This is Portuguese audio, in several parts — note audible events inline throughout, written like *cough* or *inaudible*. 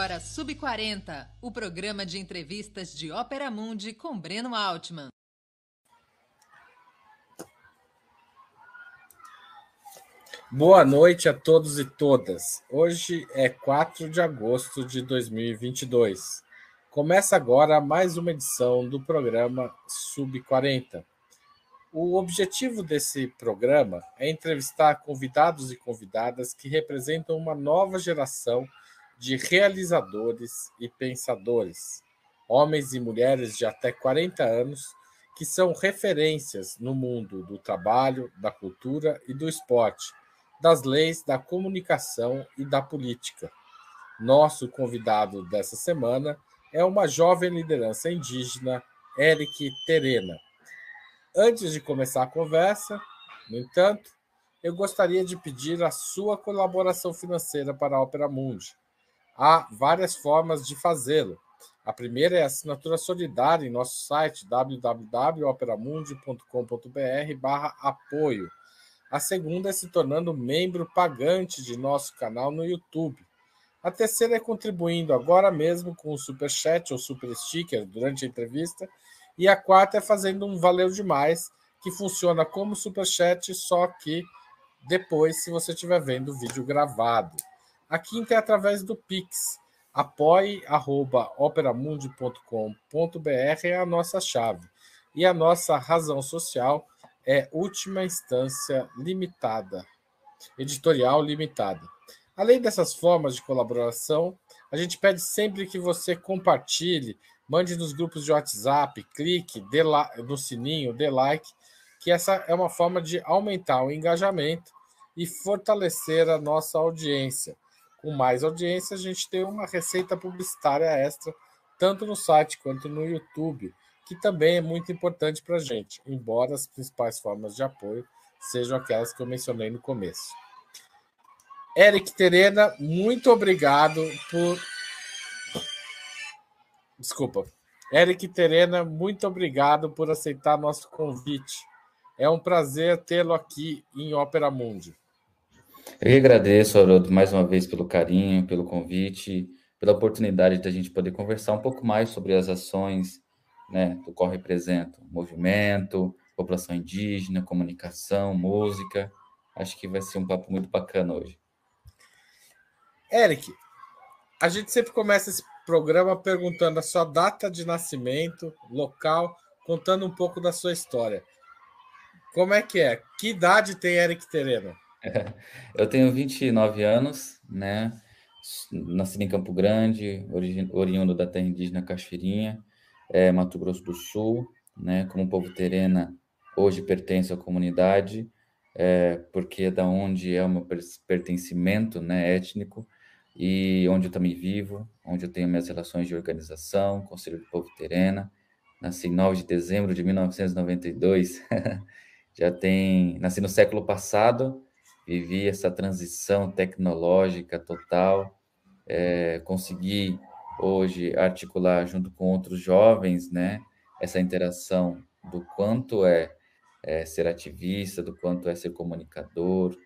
agora Sub 40, o programa de entrevistas de Ópera Mundi com Breno Altman. Boa noite a todos e todas. Hoje é 4 de agosto de 2022. Começa agora mais uma edição do programa Sub 40. O objetivo desse programa é entrevistar convidados e convidadas que representam uma nova geração de realizadores e pensadores, homens e mulheres de até 40 anos que são referências no mundo do trabalho, da cultura e do esporte das leis da comunicação e da política. Nosso convidado dessa semana é uma jovem liderança indígena, Eric Terena. Antes de começar a conversa, no entanto, eu gostaria de pedir a sua colaboração financeira para a Opera Mundi. Há várias formas de fazê-lo. A primeira é a assinatura solidária em nosso site www.operamundi.com.br/apoio a segunda é se tornando membro pagante de nosso canal no YouTube. A terceira é contribuindo agora mesmo com o Super Chat ou Super Sticker durante a entrevista. E a quarta é fazendo um Valeu Demais, que funciona como Super Chat, só que depois, se você estiver vendo o vídeo gravado. A quinta é através do Pix. apoie.operamundi.com.br é a nossa chave. E a nossa razão social é última instância limitada, editorial limitada. Além dessas formas de colaboração, a gente pede sempre que você compartilhe, mande nos grupos de WhatsApp, clique dê no sininho, dê like, que essa é uma forma de aumentar o engajamento e fortalecer a nossa audiência. Com mais audiência, a gente tem uma receita publicitária extra, tanto no site quanto no YouTube que também é muito importante para a gente, embora as principais formas de apoio sejam aquelas que eu mencionei no começo. Eric Terena, muito obrigado por. Desculpa. Eric Terena, muito obrigado por aceitar nosso convite. É um prazer tê-lo aqui em Ópera Mundi. Eu agradeço, Haroldo, mais uma vez pelo carinho, pelo convite, pela oportunidade de a gente poder conversar um pouco mais sobre as ações né, do qual represento movimento, população indígena, comunicação, música. Acho que vai ser um papo muito bacana hoje. Eric, a gente sempre começa esse programa perguntando a sua data de nascimento, local, contando um pouco da sua história. Como é que é? Que idade tem Eric Tereno? *laughs* Eu tenho 29 anos, né? Nasci em Campo Grande, oriundo da terra indígena Cachoeirinha é, Mato Grosso do Sul, né, como povo terena, hoje pertence à comunidade, é, porque é da onde é o meu pertencimento né, étnico e onde eu também vivo, onde eu tenho minhas relações de organização, Conselho do Povo Terena. Nasci em 9 de dezembro de 1992, *laughs* já tem, nasci no século passado, vivi essa transição tecnológica total, é, consegui hoje articular junto com outros jovens, né, essa interação do quanto é, é ser ativista, do quanto é ser comunicador,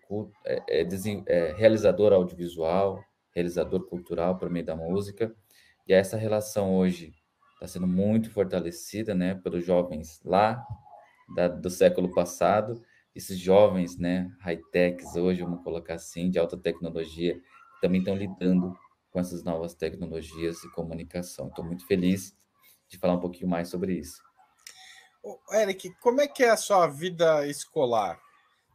é, é, é, realizador audiovisual, realizador cultural por meio da música. E essa relação hoje está sendo muito fortalecida, né, pelos jovens lá da, do século passado, esses jovens, né, high-techs hoje, vamos colocar assim, de alta tecnologia, também estão lidando com essas novas tecnologias e comunicação. Estou muito feliz de falar um pouquinho mais sobre isso. Eric, como é que é a sua vida escolar?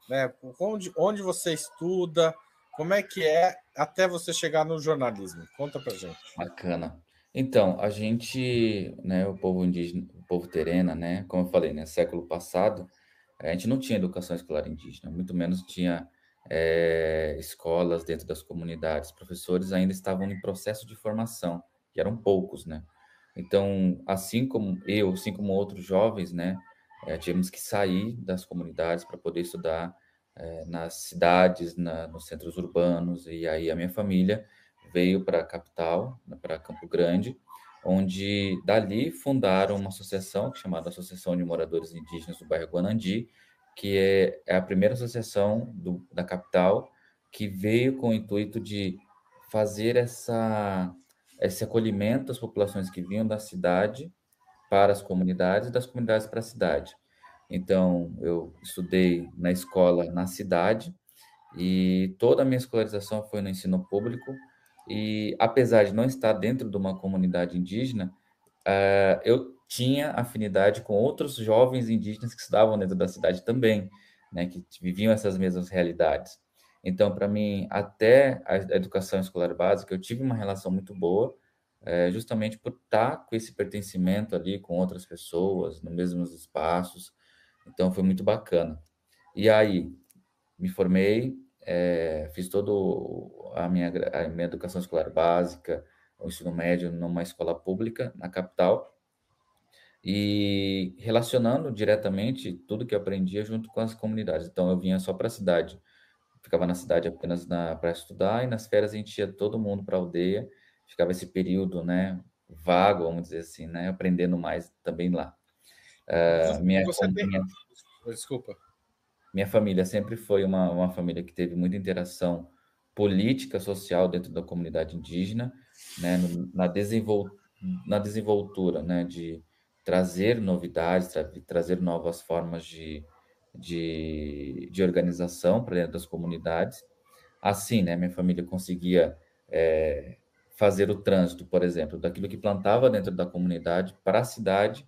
Né? Onde, onde você estuda? Como é que é até você chegar no jornalismo? Conta para gente. Bacana. Então, a gente, né, o povo indígena, o povo terena, né, como eu falei, né, século passado, a gente não tinha educação escolar indígena, muito menos tinha é, escolas dentro das comunidades, professores ainda estavam em processo de formação, que eram poucos, né? Então, assim como eu, assim como outros jovens, né, é, tivemos que sair das comunidades para poder estudar é, nas cidades, na, nos centros urbanos, e aí a minha família veio para a capital, né, para Campo Grande, onde dali fundaram uma associação chamada Associação de Moradores Indígenas do Bairro Guanandi, que é, é a primeira associação do, da capital que veio com o intuito de fazer essa esse acolhimento das populações que vinham da cidade para as comunidades e das comunidades para a cidade. Então, eu estudei na escola na cidade e toda a minha escolarização foi no ensino público. E apesar de não estar dentro de uma comunidade indígena, uh, eu tinha afinidade com outros jovens indígenas que estudavam dentro da cidade também, né, que viviam essas mesmas realidades. Então, para mim, até a educação escolar básica, eu tive uma relação muito boa, é, justamente por estar com esse pertencimento ali com outras pessoas, nos mesmos espaços. Então, foi muito bacana. E aí, me formei, é, fiz toda a minha, a minha educação escolar básica, o ensino médio numa escola pública na capital, e relacionando diretamente tudo que eu aprendia junto com as comunidades. Então, eu vinha só para a cidade ficava na cidade apenas para estudar, e nas férias a gente ia todo mundo para a aldeia, ficava esse período, né, vago, vamos dizer assim, né, aprendendo mais também lá. Uh, minha, tem... minha, Desculpa. Minha família sempre foi uma, uma família que teve muita interação política, social dentro da comunidade indígena, né, na, desenvol, na desenvoltura, né, de trazer novidades, tra trazer novas formas de, de, de organização para dentro das comunidades. Assim, né, minha família conseguia é, fazer o trânsito, por exemplo, daquilo que plantava dentro da comunidade para a cidade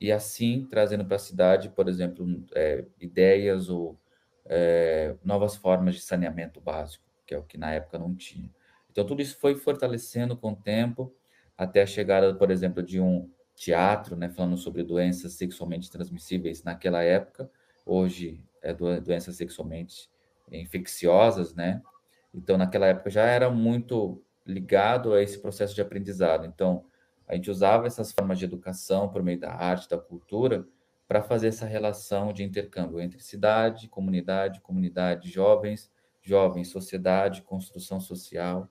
e assim trazendo para a cidade, por exemplo, é, ideias ou é, novas formas de saneamento básico, que é o que na época não tinha. Então, tudo isso foi fortalecendo com o tempo, até a chegada, por exemplo, de um teatro, né, falando sobre doenças sexualmente transmissíveis naquela época, hoje é doenças sexualmente infecciosas, né? Então, naquela época já era muito ligado a esse processo de aprendizado. Então, a gente usava essas formas de educação por meio da arte, da cultura, para fazer essa relação de intercâmbio entre cidade, comunidade, comunidade, jovens, jovens, sociedade, construção social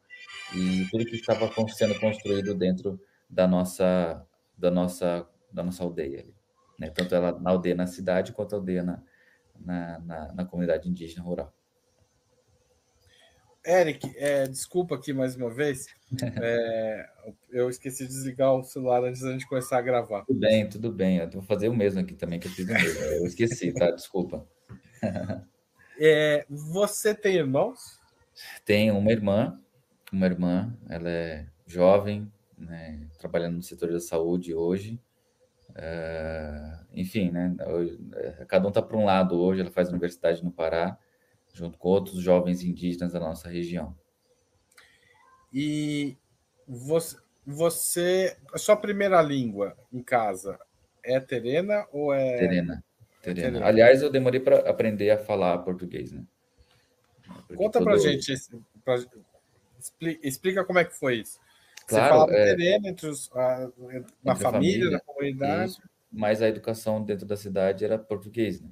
e tudo que estava sendo construído dentro da nossa da nossa da nossa aldeia né? tanto ela na aldeia na cidade quanto a aldeia na, na, na, na comunidade indígena rural. Eric, é, desculpa aqui mais uma vez, é, eu esqueci de desligar o celular antes da gente começar a gravar. Tudo bem, tudo bem, eu vou fazer o mesmo aqui também, que eu fiz o mesmo, eu esqueci, tá? Desculpa. É, você tem irmãos? Tenho uma irmã, uma irmã, ela é jovem, né, trabalhando no setor da saúde hoje, Uh, enfim, né? É, cada um está para um lado hoje. Ela faz universidade no Pará, junto com outros jovens indígenas da nossa região. E você, você a sua primeira língua em casa é terena ou é terena? Terena. terena. Aliás, eu demorei para aprender a falar português, né? Porque Conta todo... gente, pra, explica, como é que foi isso. Claro, Você falava é, terreno entre os, a, na família, família, na comunidade. Isso, mas a educação dentro da cidade era português, né?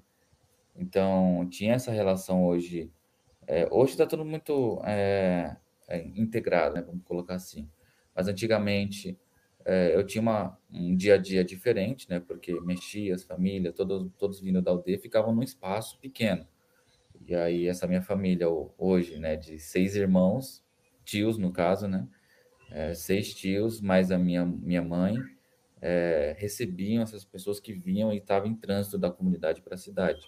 Então, tinha essa relação hoje. É, hoje está tudo muito é, é, integrado, né? Vamos colocar assim. Mas antigamente é, eu tinha uma, um dia a dia diferente, né? Porque mexia as famílias, todos, todos vindo da aldeia, ficavam num espaço pequeno. E aí, essa minha família hoje, né? De seis irmãos, tios no caso, né? é, seis tios, mais a minha, minha mãe, é, recebiam essas pessoas que vinham e estavam em trânsito da comunidade para a cidade.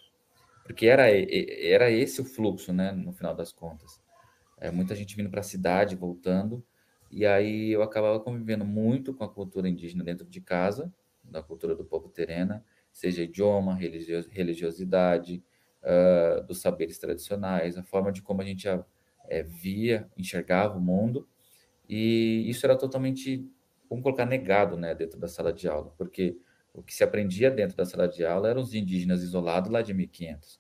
Porque era, era esse o fluxo, né, no final das contas. É, muita gente vindo para a cidade, voltando, e aí eu acabava convivendo muito com a cultura indígena dentro de casa, da cultura do povo terena, seja idioma, religiosidade, uh, dos saberes tradicionais, a forma de como a gente é, via, enxergava o mundo, e isso era totalmente, vamos colocar, negado né, dentro da sala de aula, porque o que se aprendia dentro da sala de aula eram os indígenas isolados lá de 1500.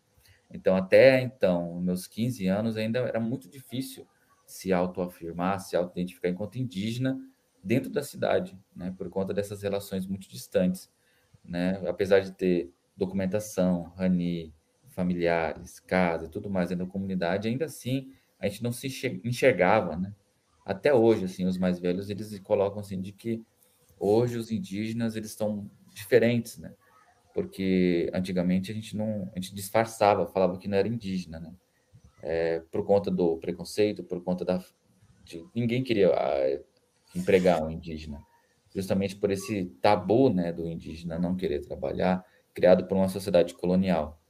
Então, até então, meus 15 anos, ainda era muito difícil se autoafirmar, se auto-identificar enquanto indígena dentro da cidade, né, por conta dessas relações muito distantes. Né? Apesar de ter documentação, RANI, familiares, casa e tudo mais dentro da comunidade, ainda assim a gente não se enxergava, né? até hoje, assim, os mais velhos, eles colocam assim de que hoje os indígenas, eles estão diferentes, né? Porque antigamente a gente não, a gente disfarçava, falava que não era indígena, né? É, por conta do preconceito, por conta da de, ninguém queria empregar um indígena, justamente por esse tabu né, do indígena não querer trabalhar, criado por uma sociedade colonial.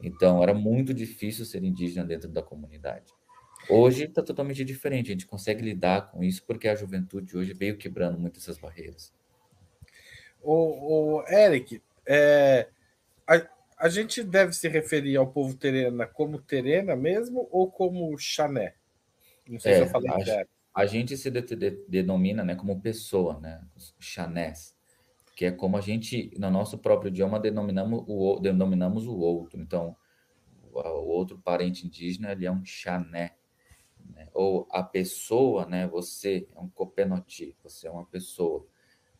Então, era muito difícil ser indígena dentro da comunidade. Hoje está totalmente diferente, a gente consegue lidar com isso porque a juventude hoje veio quebrando muitas essas barreiras. O, o Eric, é, a, a, gente deve se referir ao povo terena como terena mesmo ou como chané? Não sei é, se eu falei a, a gente se de, de, denomina né, como pessoa, né, os chanés, que é como a gente, no nosso próprio idioma, denominamos o, denominamos o outro. Então, o, o outro parente indígena ele é um chané né? ou a pessoa, né? Você é um copenoti, você é uma pessoa,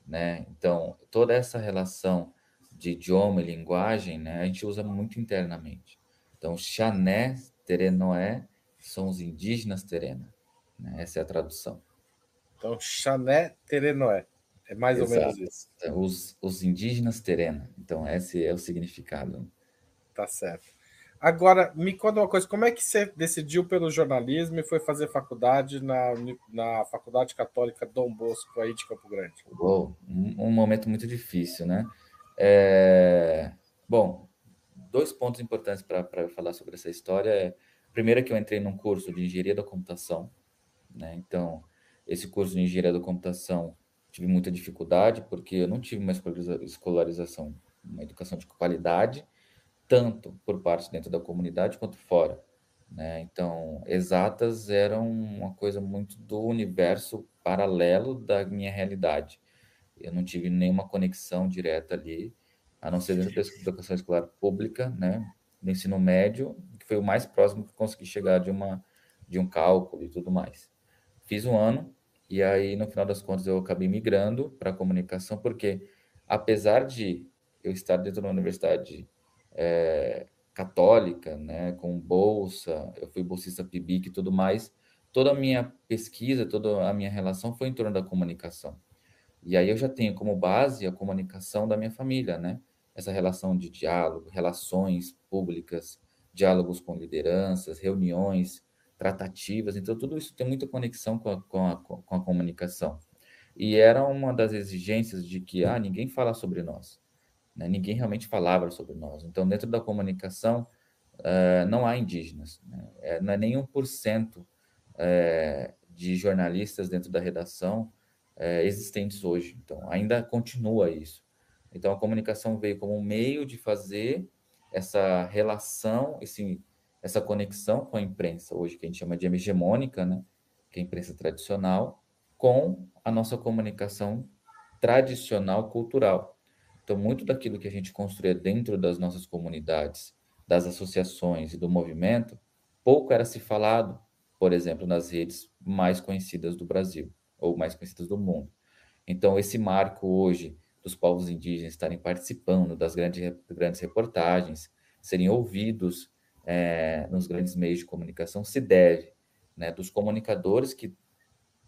né? Então, toda essa relação de idioma e linguagem, né? A gente usa muito internamente. Então, Xané, Terenoé, são os indígenas Terena. Né? Essa é a tradução. Então, Xané, Terenoé. É mais Exato. ou menos isso. Os, os indígenas Terena. Então, esse é o significado. Tá certo. Agora, me conta uma coisa, como é que você decidiu pelo jornalismo e foi fazer faculdade na, na Faculdade Católica Dom Bosco, aí de Campo Grande? Uou, um, momento muito difícil, né? É... Bom, dois pontos importantes para falar sobre essa história é, primeiro é que eu entrei num curso de Engenharia da Computação, né? Então, esse curso de Engenharia da Computação tive muita dificuldade, porque eu não tive uma escolarização, uma educação de qualidade, tanto por parte dentro da comunidade quanto fora. Né? Então, exatas eram uma coisa muito do universo paralelo da minha realidade. Eu não tive nenhuma conexão direta ali, a não ser dentro da educação escolar pública, né? do ensino médio, que foi o mais próximo que consegui chegar de, uma, de um cálculo e tudo mais. Fiz um ano, e aí, no final das contas, eu acabei migrando para a comunicação, porque apesar de eu estar dentro da universidade é, católica, né, com bolsa, eu fui bolsista PIBIC e tudo mais, toda a minha pesquisa, toda a minha relação foi em torno da comunicação. E aí eu já tenho como base a comunicação da minha família, né? Essa relação de diálogo, relações públicas, diálogos com lideranças, reuniões, tratativas. Então, tudo isso tem muita conexão com a, com a, com a comunicação. E era uma das exigências de que, ah, ninguém fala sobre nós. Né? Ninguém realmente falava sobre nós. Então, dentro da comunicação, uh, não há indígenas. Né? É, não é nem 1% uh, de jornalistas dentro da redação uh, existentes hoje. Então, ainda continua isso. Então, a comunicação veio como um meio de fazer essa relação, esse, essa conexão com a imprensa, hoje que a gente chama de hegemônica, né? que é a imprensa tradicional, com a nossa comunicação tradicional cultural. Então, muito daquilo que a gente construía dentro das nossas comunidades, das associações e do movimento, pouco era se falado, por exemplo, nas redes mais conhecidas do Brasil ou mais conhecidas do mundo. Então, esse marco hoje dos povos indígenas estarem participando das grandes, grandes reportagens, serem ouvidos é, nos grandes meios de comunicação, se deve né, dos comunicadores que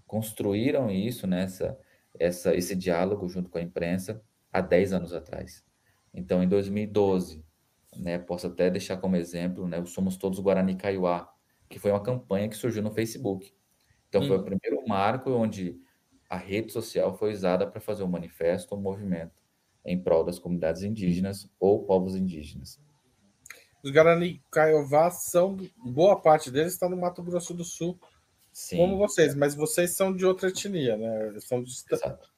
construíram isso, nessa né, essa, esse diálogo junto com a imprensa, há 10 anos atrás. Então, em 2012, né, posso até deixar como exemplo, né, o Somos Todos Guarani Kaiowá, que foi uma campanha que surgiu no Facebook. Então, hum. foi o primeiro marco onde a rede social foi usada para fazer um manifesto, um movimento em prol das comunidades indígenas ou povos indígenas. Os Guarani Kaiowá são, boa parte deles está no Mato Grosso do Sul, Sim. como vocês, mas vocês são de outra etnia, né? São de... Exato.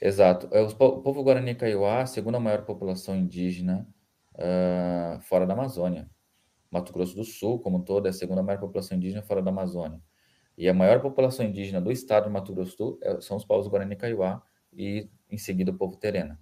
Exato. É, o povo Guarani Kaiowá, segunda maior população indígena uh, fora da Amazônia. Mato Grosso do Sul, como um todo, é a segunda maior população indígena fora da Amazônia. E a maior população indígena do estado de Mato Grosso do Sul é, são os povos Guarani Kaiowá e, em seguida, o povo Terena.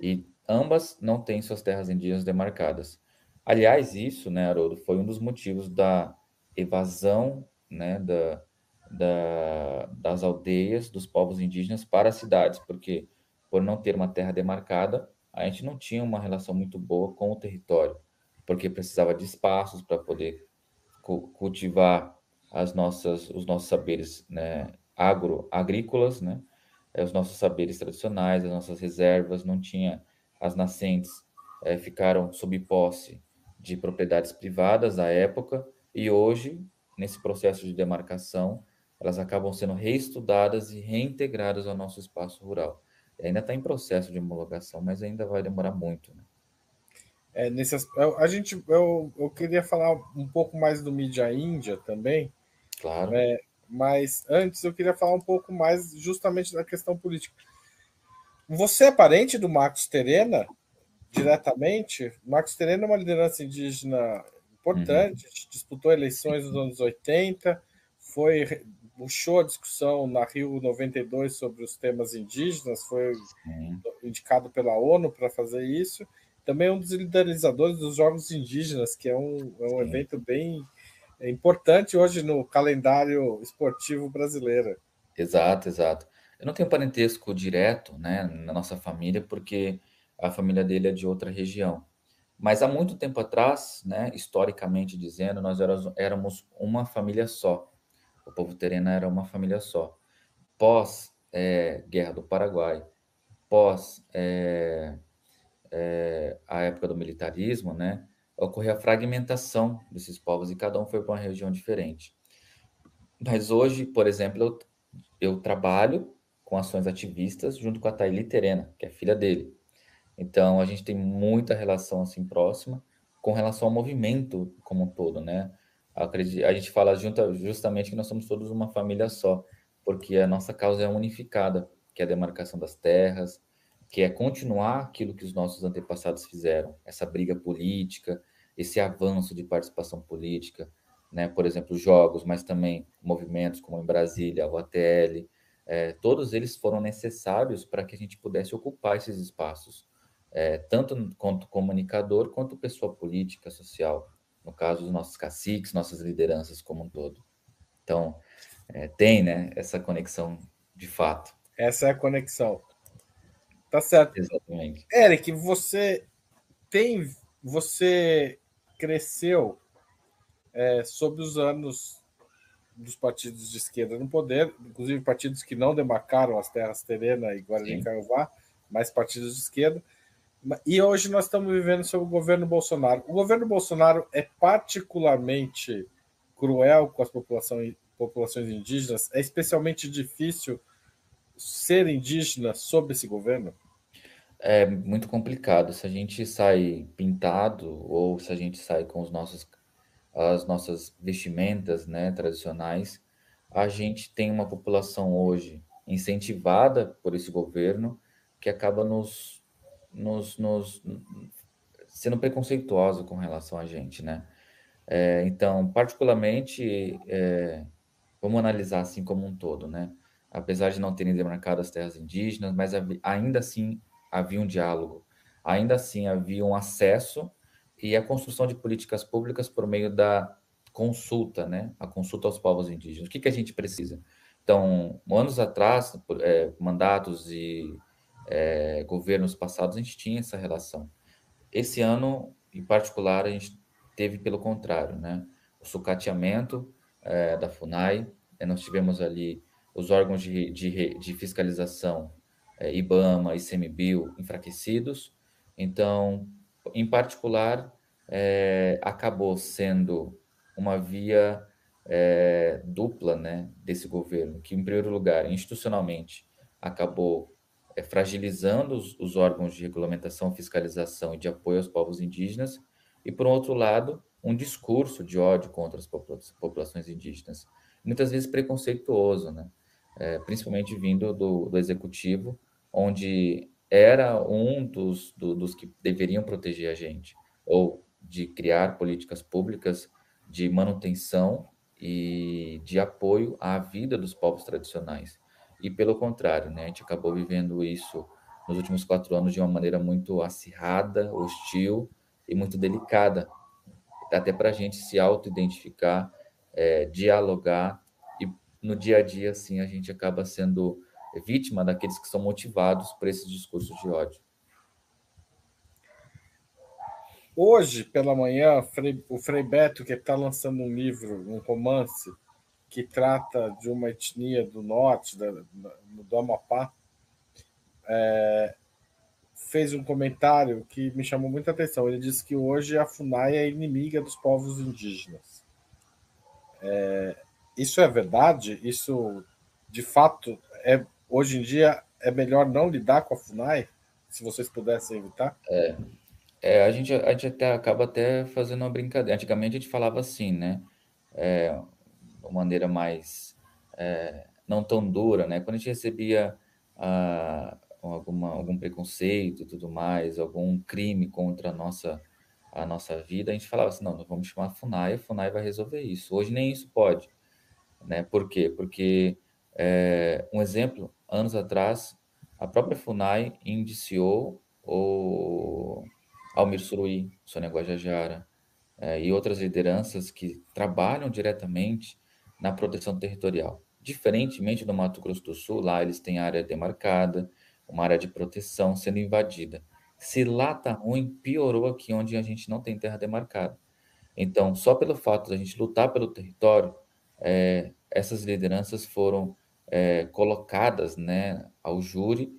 E ambas não têm suas terras indígenas demarcadas. Aliás, isso, né, Haroldo, foi um dos motivos da evasão né, da, da, das aldeias, dos povos indígenas para as cidades, porque por não ter uma terra demarcada, a gente não tinha uma relação muito boa com o território, porque precisava de espaços para poder cultivar as nossas, os nossos saberes né, agro, agrícolas, né, é, os nossos saberes tradicionais, as nossas reservas, não tinha as nascentes, é, ficaram sob posse de propriedades privadas à época, e hoje, nesse processo de demarcação, elas acabam sendo reestudadas e reintegradas ao nosso espaço rural. E ainda está em processo de homologação, mas ainda vai demorar muito. Né? É, nesse, a gente, eu, eu queria falar um pouco mais do Mídia Índia também. Claro. É, mas antes eu queria falar um pouco mais justamente da questão política. Você é parente do Marcos Terena? Diretamente? Marcos Terena é uma liderança indígena importante, uhum. disputou eleições nos anos 80, foi puxou a discussão na Rio 92 sobre os temas indígenas, foi Sim. indicado pela ONU para fazer isso. Também é um dos liderizadores dos Jogos Indígenas, que é um, é um evento bem importante hoje no calendário esportivo brasileiro. Exato, exato. Eu não tenho parentesco direto né, na nossa família, porque a família dele é de outra região. Mas há muito tempo atrás, né, historicamente dizendo, nós éramos uma família só. O povo terena era uma família só. Pós é, Guerra do Paraguai, pós é, é, a época do militarismo, né, ocorreu a fragmentação desses povos e cada um foi para uma região diferente. Mas hoje, por exemplo, eu, eu trabalho com ações ativistas junto com a Thaili Terena, que é filha dele. Então, a gente tem muita relação assim próxima com relação ao movimento como um todo, né? A gente fala junta, justamente que nós somos todos uma família só, porque a nossa causa é unificada, que é a demarcação das terras, que é continuar aquilo que os nossos antepassados fizeram, essa briga política, esse avanço de participação política, né? Por exemplo, jogos, mas também movimentos como em Brasília, a OATL, é, todos eles foram necessários para que a gente pudesse ocupar esses espaços, é, tanto quanto comunicador quanto pessoa política, social no caso dos nossos caciques, nossas lideranças como um todo. Então, é, tem né, essa conexão de fato. Essa é a conexão. Tá certo. Exatamente. Eric, você tem. Você cresceu é, sob os anos dos partidos de esquerda no poder, inclusive partidos que não demarcaram as terras Terena e Guarani Caiová, mas partidos de esquerda. E hoje nós estamos vivendo sob o governo Bolsonaro. O governo Bolsonaro é particularmente cruel com as populações, populações indígenas? É especialmente difícil ser indígena sob esse governo? É muito complicado. Se a gente sai pintado ou se a gente sai com os nossos, as nossas vestimentas né, tradicionais, a gente tem uma população hoje incentivada por esse governo que acaba nos nos, nos sendo preconceituosa com relação a gente, né? É, então, particularmente, é, vamos analisar assim como um todo, né? Apesar de não terem demarcado as terras indígenas, mas ainda assim havia um diálogo, ainda assim havia um acesso e a construção de políticas públicas por meio da consulta, né? A consulta aos povos indígenas. O que, que a gente precisa? Então, anos atrás, é, mandatos e é, governos passados, a gente tinha essa relação. Esse ano, em particular, a gente teve pelo contrário, né? O sucateamento é, da FUNAI, né? nós tivemos ali os órgãos de, de, de fiscalização, é, IBAMA, ICMBio, enfraquecidos. Então, em particular, é, acabou sendo uma via é, dupla né, desse governo, que, em primeiro lugar, institucionalmente, acabou é, fragilizando os, os, órgãos de regulamentação, fiscalização e de apoio aos povos indígenas, e, por outro lado, um discurso de ódio contra as populações indígenas, muitas vezes preconceituoso, né? É, principalmente vindo do, do, executivo, onde era um dos, do, dos que deveriam proteger a gente, ou de criar políticas públicas de manutenção e de apoio à vida dos povos tradicionais e pelo contrário, né, a gente acabou vivendo isso nos últimos quatro anos de uma maneira muito acirrada, hostil e muito delicada, até para a gente se auto-identificar, é, dialogar e no dia a dia, assim, a gente acaba sendo vítima daqueles que são motivados por esses discursos de ódio. Hoje, pela manhã, o Frei Beto, que está lançando um livro, um romance, que trata de uma etnia do norte, da, do Amapá, é, fez um comentário que me chamou muita atenção. Ele disse que hoje a FUNAI é inimiga dos povos indígenas. É, isso é verdade? Isso, de fato, é hoje em dia é melhor não lidar com a FUNAI? Se vocês pudessem evitar? É, é a, gente, a gente até acaba até fazendo uma brincadeira. Antigamente a gente falava assim, né? É, uma maneira mais é, não tão dura, né? Quando a gente recebia ah, alguma, algum preconceito e tudo mais, algum crime contra a nossa, a nossa vida, a gente falava assim, não, nós vamos chamar a FUNAI, a FUNAI vai resolver isso. Hoje nem isso pode. Né? Por quê? Porque, é, um exemplo, anos atrás, a própria FUNAI indiciou o Almir Suruí, Sônia Guajajara, é, e outras lideranças que trabalham diretamente na proteção territorial. Diferentemente do Mato Grosso do Sul, lá eles têm área demarcada, uma área de proteção sendo invadida. Se lá tá ruim, piorou aqui onde a gente não tem terra demarcada. Então, só pelo fato de a gente lutar pelo território, é, essas lideranças foram é, colocadas né, ao júri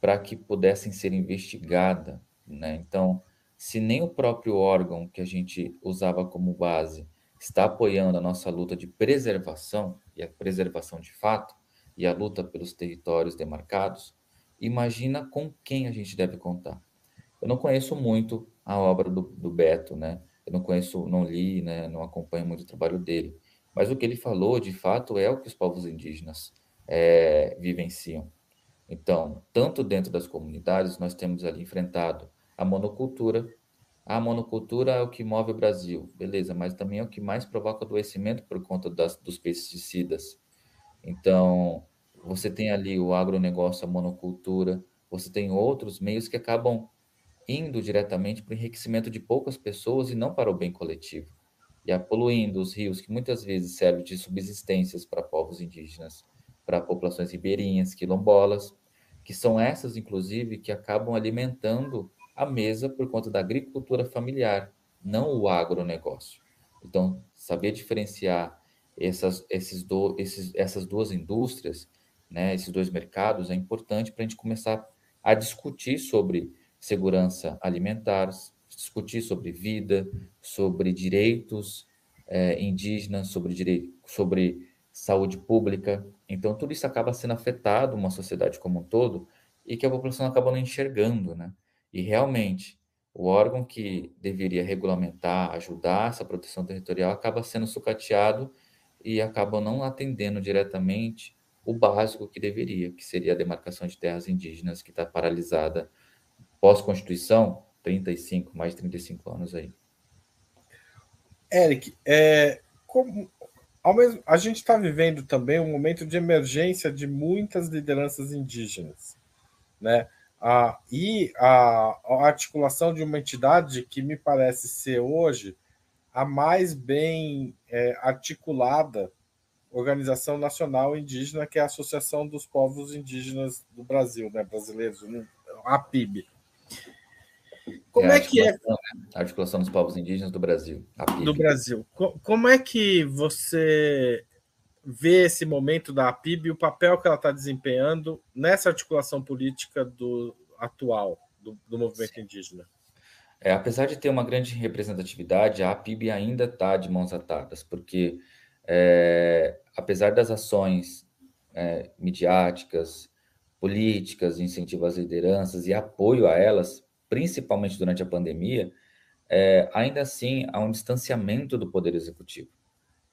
para que pudessem ser investigadas. Né? Então, se nem o próprio órgão que a gente usava como base está apoiando a nossa luta de preservação, e a preservação de fato, e a luta pelos territórios demarcados, imagina com quem a gente deve contar. Eu não conheço muito a obra do, do Beto, né? Eu não conheço, não li, né? Não acompanho muito o trabalho dele. Mas o que ele falou, de fato, é o que os povos indígenas é, vivenciam. Então, tanto dentro das comunidades, nós temos ali enfrentado a monocultura. A monocultura é o que move o Brasil, beleza, mas também é o que mais provoca adoecimento por conta das, dos pesticidas. Então, você tem ali o agronegócio, a monocultura, você tem outros meios que acabam indo diretamente para o enriquecimento de poucas pessoas e não para o bem coletivo e a poluindo os rios, que muitas vezes servem de subsistências para povos indígenas, para populações ribeirinhas, quilombolas, que são essas, inclusive, que acabam alimentando a mesa por conta da agricultura familiar, não o agronegócio. Então, saber diferenciar essas, esses do, esses, essas duas indústrias, né, esses dois mercados, é importante para a gente começar a discutir sobre segurança alimentar, discutir sobre vida, sobre direitos é, indígenas, sobre, direito, sobre saúde pública. Então, tudo isso acaba sendo afetado, uma sociedade como um todo, e que a população acaba não enxergando, né? E realmente, o órgão que deveria regulamentar, ajudar essa proteção territorial, acaba sendo sucateado e acaba não atendendo diretamente o básico que deveria, que seria a demarcação de terras indígenas, que está paralisada pós-Constituição, 35, mais de 35 anos aí. Eric, é, como, ao mesmo, a gente está vivendo também um momento de emergência de muitas lideranças indígenas, né? Ah, e a, a articulação de uma entidade que me parece ser hoje a mais bem é, articulada organização nacional indígena, que é a Associação dos Povos Indígenas do Brasil, né, brasileiros, a PIB. Como é, é que é? Né? A articulação dos povos indígenas do Brasil. Do Brasil. Como é que você vê esse momento da APIB e o papel que ela está desempenhando nessa articulação política do atual do, do movimento Sim. indígena? É, apesar de ter uma grande representatividade, a APIB ainda está de mãos atadas, porque é, apesar das ações é, midiáticas, políticas, incentivo às lideranças e apoio a elas, principalmente durante a pandemia, é, ainda assim há um distanciamento do poder executivo,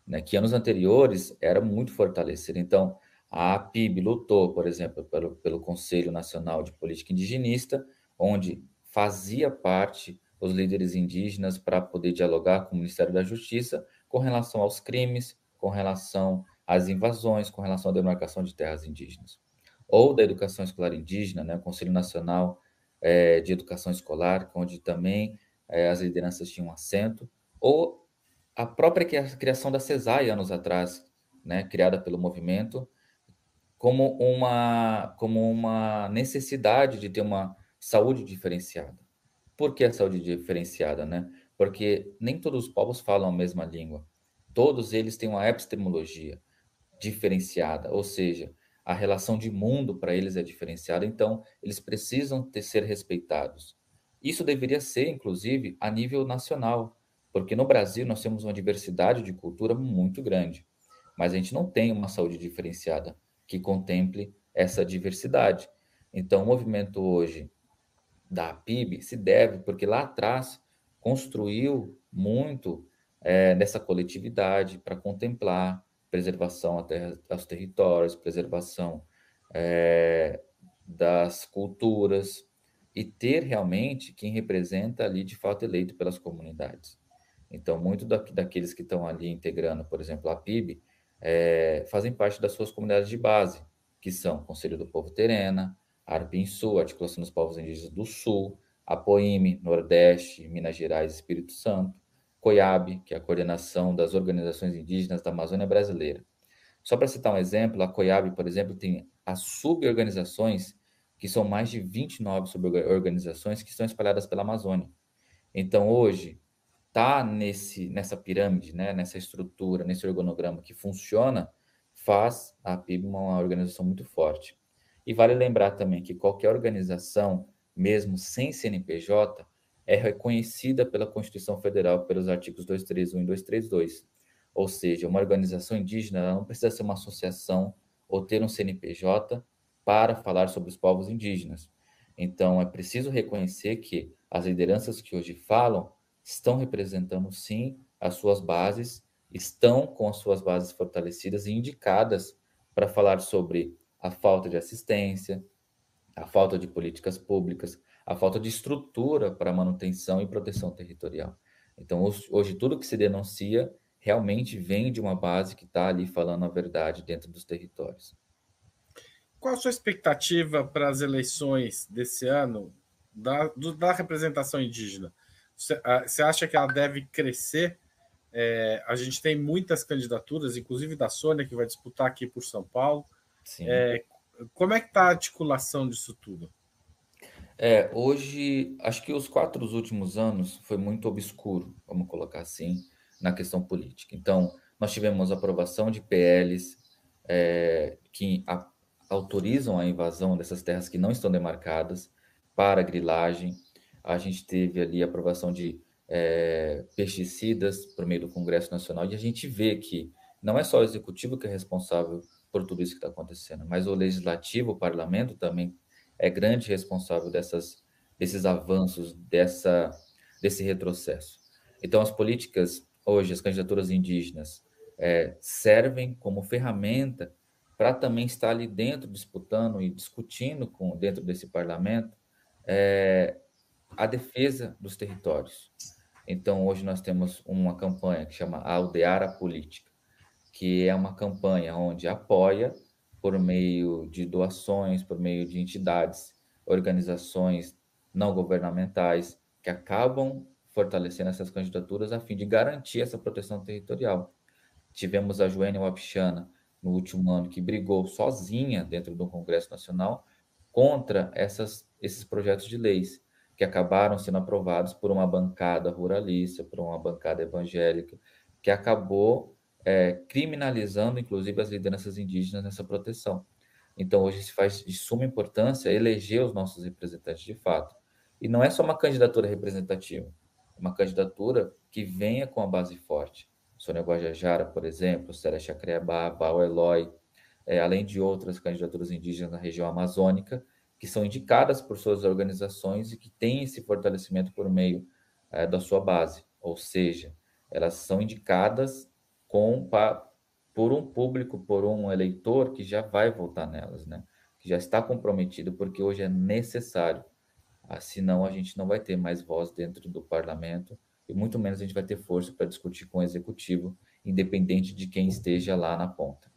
né, que anos anteriores era muito fortalecido. Então, a APIB lutou, por exemplo, pelo, pelo Conselho Nacional de Política Indigenista, onde fazia parte os líderes indígenas para poder dialogar com o Ministério da Justiça com relação aos crimes, com relação às invasões, com relação à demarcação de terras indígenas. Ou da educação escolar indígena, né, o Conselho Nacional é, de educação escolar, onde também é, as lideranças tinham assento, ou a própria criação da CESAI anos atrás, né, criada pelo movimento, como uma, como uma necessidade de ter uma saúde diferenciada. Por que a saúde diferenciada? Né? Porque nem todos os povos falam a mesma língua. Todos eles têm uma epistemologia diferenciada, ou seja, a relação de mundo para eles é diferenciada, então eles precisam ter, ser respeitados. Isso deveria ser, inclusive, a nível nacional, porque no Brasil nós temos uma diversidade de cultura muito grande. mas a gente não tem uma saúde diferenciada que contemple essa diversidade. Então, o movimento hoje da PIB se deve porque lá atrás construiu muito é, nessa coletividade para contemplar preservação terra, aos territórios, preservação é, das culturas e ter realmente quem representa ali de fato eleito pelas comunidades. Então, muito da, daqueles que estão ali integrando, por exemplo, a PIB, é, fazem parte das suas comunidades de base, que são Conselho do Povo Terena, Arpim Sul, Articulação dos Povos Indígenas do Sul, Apoime, Nordeste, Minas Gerais Espírito Santo, COIAB, que é a Coordenação das Organizações Indígenas da Amazônia Brasileira. Só para citar um exemplo, a COIAB, por exemplo, tem as suborganizações, que são mais de 29 suborganizações que estão espalhadas pela Amazônia. Então, hoje, tá nesse nessa pirâmide, né, nessa estrutura, nesse organograma que funciona, faz a PIB uma organização muito forte. E vale lembrar também que qualquer organização, mesmo sem CNPJ, é reconhecida pela Constituição Federal pelos artigos 231 e 232. Ou seja, uma organização indígena não precisa ser uma associação ou ter um CNPJ para falar sobre os povos indígenas. Então, é preciso reconhecer que as lideranças que hoje falam estão representando, sim, as suas bases, estão com as suas bases fortalecidas e indicadas para falar sobre a falta de assistência, a falta de políticas públicas, a falta de estrutura para manutenção e proteção territorial. Então, hoje, tudo que se denuncia realmente vem de uma base que está ali falando a verdade dentro dos territórios. Qual a sua expectativa para as eleições desse ano da, do, da representação indígena? Você, você, acha que ela deve crescer? É, a gente tem muitas candidaturas, inclusive da Sônia, que vai disputar aqui por São Paulo. É, como é que está a articulação disso tudo? É, hoje, acho que os quatro últimos anos foi muito obscuro, vamos colocar assim, na questão política. Então, nós tivemos aprovação de PLs é, que a, autorizam a invasão dessas terras que não estão demarcadas para grilagem. A gente teve ali a aprovação de é, pesticidas por meio do Congresso Nacional e a gente vê que não é só o executivo que é responsável por tudo isso que está acontecendo, mas o legislativo, o parlamento também é grande responsável dessas, desses avanços, dessa, desse retrocesso. Então, as políticas, hoje, as candidaturas indígenas, é, servem como ferramenta para também estar ali dentro, disputando e discutindo com dentro desse parlamento é, a defesa dos territórios. Então, hoje nós temos uma campanha que chama Aldear a Política, que é uma campanha onde apoia por meio de doações, por meio de entidades, organizações não governamentais que acabam fortalecendo essas candidaturas a fim de garantir essa proteção territorial. Tivemos a Joênia Wapichana no último ano que brigou sozinha dentro do Congresso Nacional contra essas, esses projetos de leis que acabaram sendo aprovados por uma bancada ruralista, por uma bancada evangélica, que acabou é, criminalizando, inclusive, as lideranças indígenas nessa proteção. Então, hoje se faz de suma importância eleger os nossos representantes de fato. E não é só uma candidatura representativa, é uma candidatura que venha com a base forte. Sônia Guajajara, por exemplo, Célia Chacreabá, Bau Eloy, é, além de outras candidaturas indígenas na região amazônica, que são indicadas por suas organizações e que têm esse fortalecimento por meio é, da sua base. Ou seja, elas são indicadas com pa, por um público, por um eleitor que já vai votar nelas, né? Que já está comprometido, porque hoje é necessário. Ah, senão a gente não vai ter mais voz dentro do parlamento e muito menos a gente vai ter força para discutir com o executivo, independente de quem esteja lá na ponta.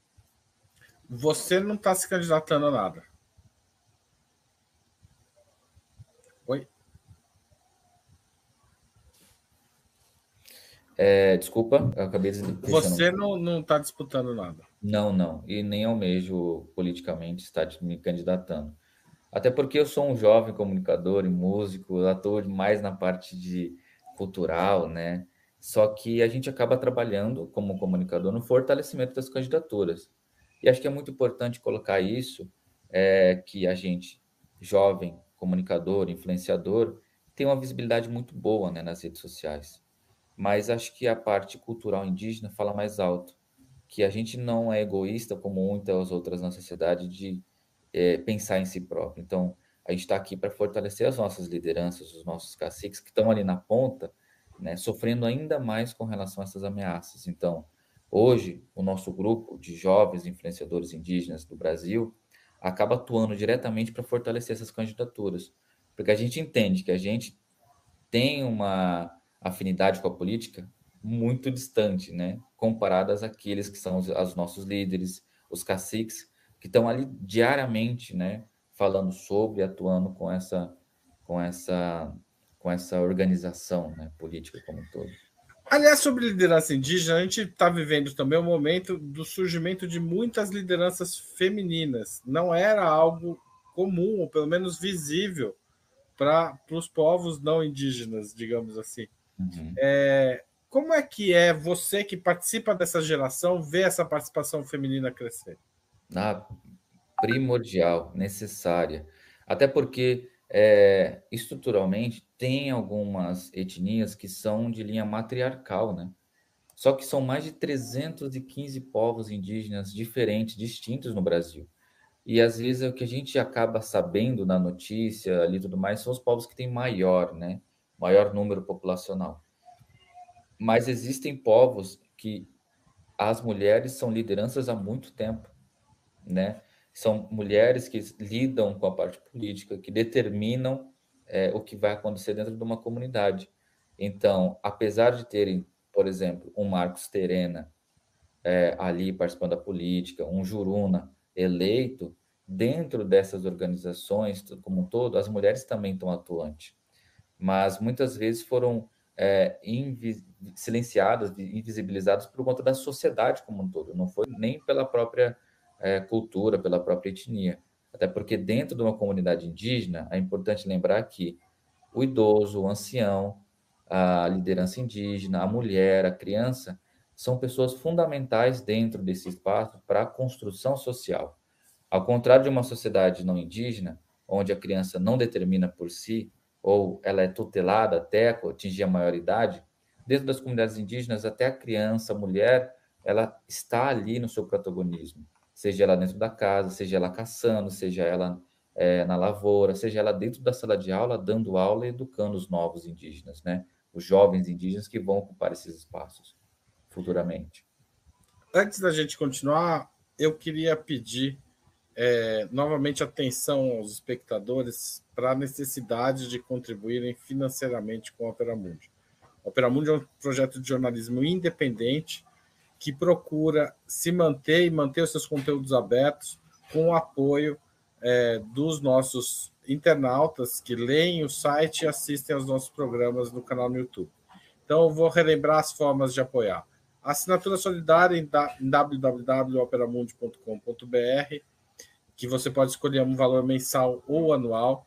Você não está se candidatando a nada. É, desculpa, eu acabei de. Você não está disputando nada. Não, não. E nem almejo politicamente estar me candidatando. Até porque eu sou um jovem comunicador e músico, ator mais na parte de cultural, né? Só que a gente acaba trabalhando como comunicador no fortalecimento das candidaturas. E acho que é muito importante colocar isso, é, que a gente, jovem, comunicador, influenciador, tem uma visibilidade muito boa né, nas redes sociais mas acho que a parte cultural indígena fala mais alto, que a gente não é egoísta como muitas outras na sociedade de é, pensar em si próprio. Então, a gente está aqui para fortalecer as nossas lideranças, os nossos caciques que estão ali na ponta, né, sofrendo ainda mais com relação a essas ameaças. Então, hoje, o nosso grupo de jovens influenciadores indígenas do Brasil acaba atuando diretamente para fortalecer essas candidaturas, porque a gente entende que a gente tem uma afinidade com a política muito distante, né? Comparadas àqueles que são os, os nossos líderes, os caciques, que estão ali diariamente, né? Falando sobre, atuando com essa, com essa, com essa organização né? política como um todo. Aliás, sobre liderança indígena, a gente está vivendo também o momento do surgimento de muitas lideranças femininas. Não era algo comum, ou pelo menos visível, para os povos não indígenas, digamos assim. Uhum. É, como é que é você que participa dessa geração ver essa participação feminina crescer? Ah, primordial, necessária. Até porque é, estruturalmente tem algumas etnias que são de linha matriarcal, né? Só que são mais de 315 povos indígenas diferentes, distintos no Brasil. E às vezes é o que a gente acaba sabendo na notícia ali tudo mais são os povos que têm maior, né? Maior número populacional mas existem povos que as mulheres são lideranças há muito tempo, né? São mulheres que lidam com a parte política, que determinam é, o que vai acontecer dentro de uma comunidade. Então, apesar de terem, por exemplo, um Marcos Terena é, ali participando da política, um Juruna eleito, dentro dessas organizações como um todo, as mulheres também estão atuantes. Mas muitas vezes foram é, silenciadas, invisibilizadas por conta da sociedade como um todo, não foi nem pela própria é, cultura, pela própria etnia. Até porque dentro de uma comunidade indígena, é importante lembrar que o idoso, o ancião, a liderança indígena, a mulher, a criança, são pessoas fundamentais dentro desse espaço para a construção social. Ao contrário de uma sociedade não indígena, onde a criança não determina por si ou ela é tutelada até atingir a maioridade, dentro das comunidades indígenas, até a criança, a mulher, ela está ali no seu protagonismo, seja ela dentro da casa, seja ela caçando, seja ela é, na lavoura, seja ela dentro da sala de aula, dando aula e educando os novos indígenas, né? Os jovens indígenas que vão ocupar esses espaços futuramente. Antes da gente continuar, eu queria pedir é, novamente atenção aos espectadores para a necessidade de contribuírem financeiramente com a Opera Mundi. A Opera Mundi é um projeto de jornalismo independente que procura se manter e manter os seus conteúdos abertos com o apoio é, dos nossos internautas que leem o site e assistem aos nossos programas no canal no YouTube. Então, eu vou relembrar as formas de apoiar. Assinatura solidária em www.operamundi.com.br que você pode escolher um valor mensal ou anual,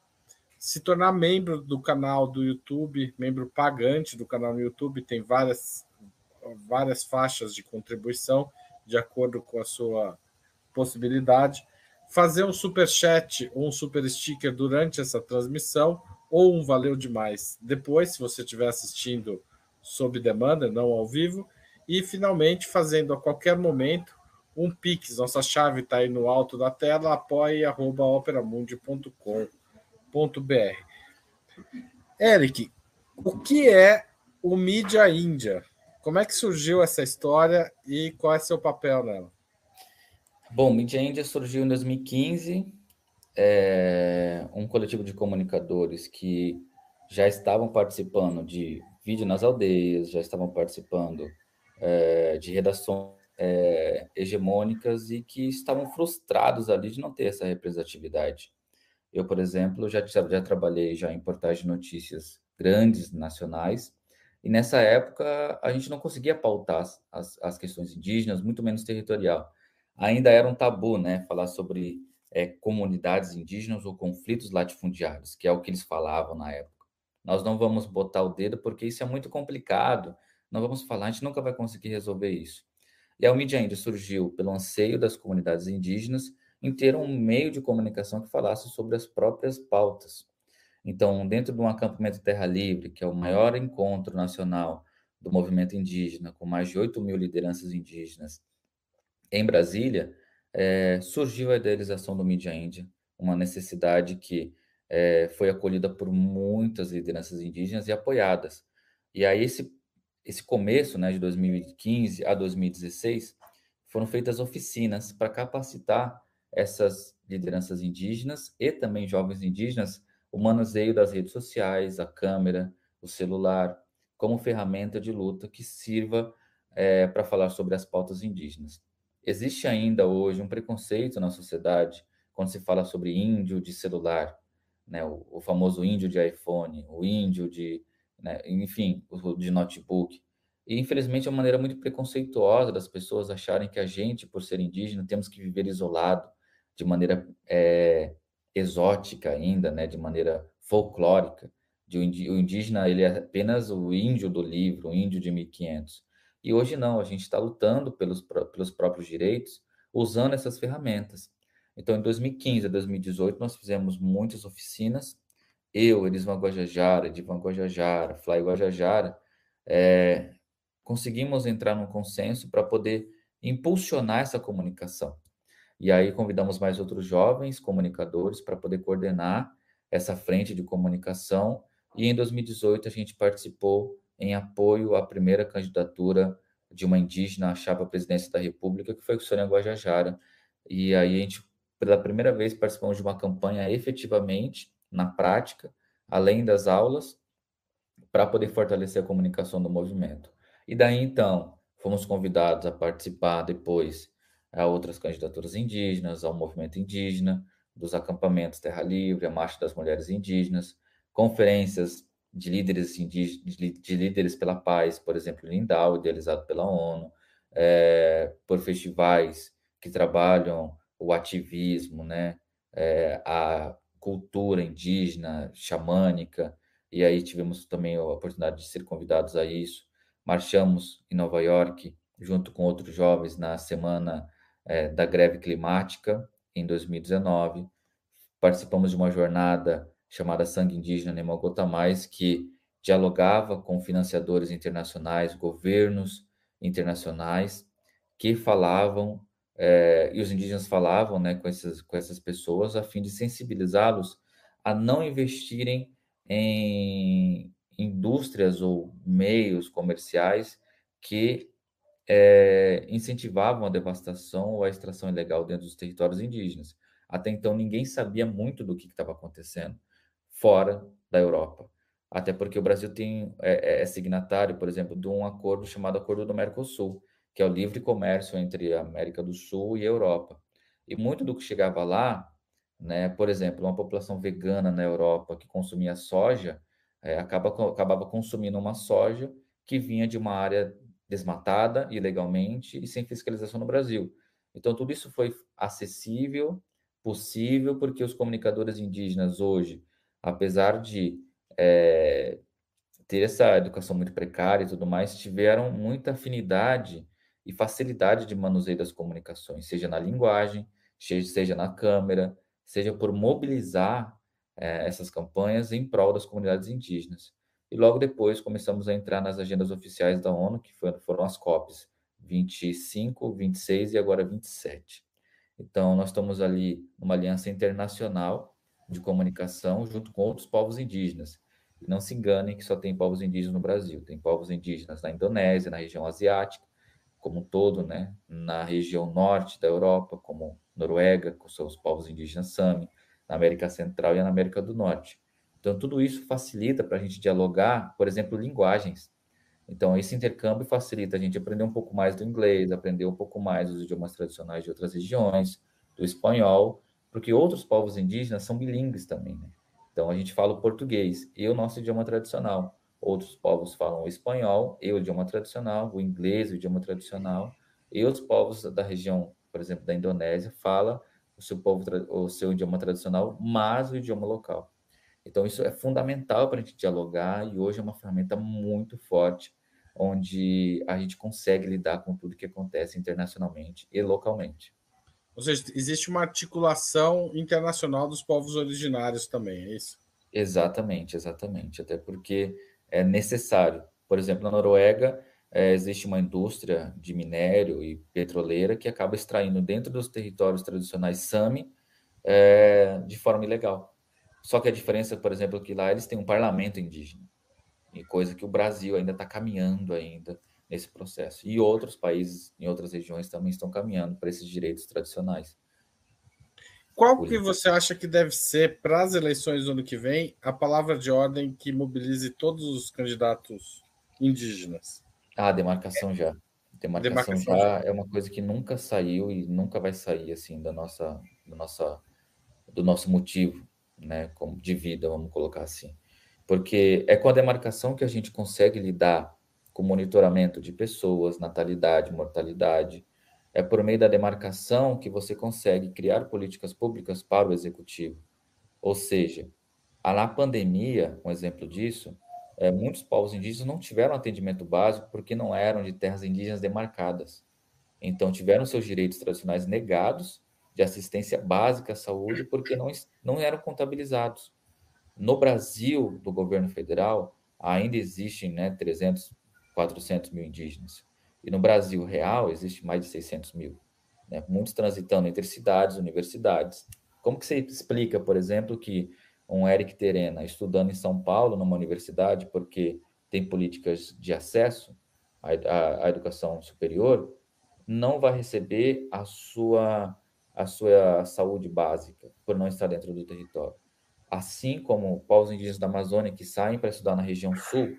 se tornar membro do canal do YouTube, membro pagante do canal no YouTube, tem várias, várias faixas de contribuição de acordo com a sua possibilidade, fazer um super chat ou um super sticker durante essa transmissão ou um valeu demais depois, se você estiver assistindo sob demanda, não ao vivo, e finalmente fazendo a qualquer momento um Pix. Nossa chave está aí no alto da tela, apoie.operamundi.com.br. Eric, o que é o Mídia Índia? Como é que surgiu essa história e qual é seu papel nela? Bom, Mídia Índia surgiu em 2015, é um coletivo de comunicadores que já estavam participando de vídeo nas aldeias, já estavam participando é, de redações é, hegemônicas e que estavam frustrados ali de não ter essa representatividade. Eu, por exemplo, já, já trabalhei já em portais de notícias grandes, nacionais, e nessa época a gente não conseguia pautar as, as questões indígenas, muito menos territorial. Ainda era um tabu, né, falar sobre é, comunidades indígenas ou conflitos latifundiários, que é o que eles falavam na época. Nós não vamos botar o dedo porque isso é muito complicado, não vamos falar, a gente nunca vai conseguir resolver isso. E a Mídia Índia surgiu pelo anseio das comunidades indígenas em ter um meio de comunicação que falasse sobre as próprias pautas. Então, dentro de um acampamento Terra Livre, que é o maior encontro nacional do movimento indígena, com mais de 8 mil lideranças indígenas em Brasília, é, surgiu a idealização do Mídia Índia, uma necessidade que é, foi acolhida por muitas lideranças indígenas e apoiadas. E aí esse, esse começo, né, de 2015 a 2016, foram feitas oficinas para capacitar essas lideranças indígenas e também jovens indígenas o manuseio das redes sociais, a câmera, o celular, como ferramenta de luta que sirva é, para falar sobre as pautas indígenas. Existe ainda hoje um preconceito na sociedade quando se fala sobre índio de celular, né, o, o famoso índio de iPhone, o índio de, né, enfim, de notebook. E infelizmente é uma maneira muito preconceituosa das pessoas acharem que a gente, por ser indígena, temos que viver isolado, de maneira é, exótica ainda, né, de maneira folclórica. De o indígena ele é apenas o índio do livro, o índio de 1500. E hoje não, a gente está lutando pelos, pelos próprios direitos usando essas ferramentas. Então, em 2015 a 2018, nós fizemos muitas oficinas. Eu, Elisvan Guajajara, Edivan Guajajara, Fly Guajajara, é, conseguimos entrar num consenso para poder impulsionar essa comunicação. E aí convidamos mais outros jovens comunicadores para poder coordenar essa frente de comunicação. E em 2018 a gente participou em apoio à primeira candidatura de uma indígena à chapa à presidência da República, que foi o Sônia Guajajara. E aí a gente pela primeira vez participamos de uma campanha efetivamente, na prática, além das aulas, para poder fortalecer a comunicação do movimento. E daí então, fomos convidados a participar depois a outras candidaturas indígenas, ao movimento indígena, dos acampamentos Terra Livre, a Marcha das Mulheres Indígenas, conferências de líderes indígenas, de líderes pela paz, por exemplo, Lindau, idealizado pela ONU, é, por festivais que trabalham o ativismo, né? É, a cultura indígena, xamânica, e aí tivemos também a oportunidade de ser convidados a isso. Marchamos em Nova York, junto com outros jovens, na semana é, da greve climática, em 2019. Participamos de uma jornada chamada Sangue Indígena Nemogota Mais, que dialogava com financiadores internacionais, governos internacionais, que falavam é, e os indígenas falavam né, com, essas, com essas pessoas a fim de sensibilizá-los a não investirem em indústrias ou meios comerciais que é, incentivavam a devastação ou a extração ilegal dentro dos territórios indígenas. Até então, ninguém sabia muito do que estava acontecendo fora da Europa. Até porque o Brasil tem, é, é signatário, por exemplo, de um acordo chamado Acordo do Mercosul, que é o livre comércio entre a América do Sul e a Europa. E muito do que chegava lá, né, por exemplo, uma população vegana na Europa que consumia soja, é, acaba, acabava consumindo uma soja que vinha de uma área desmatada ilegalmente e sem fiscalização no Brasil. Então, tudo isso foi acessível, possível, porque os comunicadores indígenas hoje, apesar de é, ter essa educação muito precária e tudo mais, tiveram muita afinidade e facilidade de manuseio das comunicações, seja na linguagem, seja na câmera, seja por mobilizar é, essas campanhas em prol das comunidades indígenas. E logo depois começamos a entrar nas agendas oficiais da ONU, que foram as COPs 25, 26 e agora 27. Então, nós estamos ali numa aliança internacional de comunicação junto com outros povos indígenas. Não se enganem que só tem povos indígenas no Brasil, tem povos indígenas na Indonésia, na região asiática, como um todo, né, na região norte da Europa, como Noruega, com seus povos indígenas Sami, na América Central e na América do Norte. Então, tudo isso facilita para a gente dialogar, por exemplo, linguagens. Então, esse intercâmbio facilita a gente aprender um pouco mais do inglês, aprender um pouco mais dos idiomas tradicionais de outras regiões, do espanhol, porque outros povos indígenas são bilíngues também, né? Então, a gente fala o português e o nosso idioma tradicional. Outros povos falam o espanhol e o idioma tradicional, o inglês, o idioma tradicional, e os povos da região, por exemplo, da Indonésia, fala o seu povo, o seu idioma tradicional, mas o idioma local. Então isso é fundamental para a gente dialogar e hoje é uma ferramenta muito forte onde a gente consegue lidar com tudo que acontece internacionalmente e localmente. Ou seja, existe uma articulação internacional dos povos originários também, é isso? Exatamente, exatamente. Até porque é necessário. Por exemplo, na Noruega, é, existe uma indústria de minério e petroleira que acaba extraindo dentro dos territórios tradicionais Sami é, de forma ilegal. Só que a diferença, por exemplo, é que lá eles têm um parlamento indígena, e coisa que o Brasil ainda está caminhando ainda nesse processo. E outros países, em outras regiões, também estão caminhando para esses direitos tradicionais. Qual que você acha que deve ser, para as eleições do ano que vem, a palavra de ordem que mobilize todos os candidatos indígenas? Ah, demarcação já. Demarcação, demarcação já, já, é uma coisa que nunca saiu e nunca vai sair assim da nossa, da nossa, do nosso motivo, né, como de vida, vamos colocar assim, porque é com a demarcação que a gente consegue lidar com monitoramento de pessoas, natalidade, mortalidade. É por meio da demarcação que você consegue criar políticas públicas para o executivo. Ou seja, na pandemia, um exemplo disso, é, muitos povos indígenas não tiveram atendimento básico porque não eram de terras indígenas demarcadas. Então, tiveram seus direitos tradicionais negados de assistência básica à saúde porque não, não eram contabilizados. No Brasil, do governo federal, ainda existem né, 300, 400 mil indígenas. E no Brasil real, existe mais de 600 mil. Né, muitos transitando entre cidades, universidades. Como que você explica, por exemplo, que um Eric Terena estudando em São Paulo, numa universidade, porque tem políticas de acesso à, à, à educação superior, não vai receber a sua, a sua saúde básica por não estar dentro do território. Assim como povos indígenas da Amazônia que saem para estudar na região sul,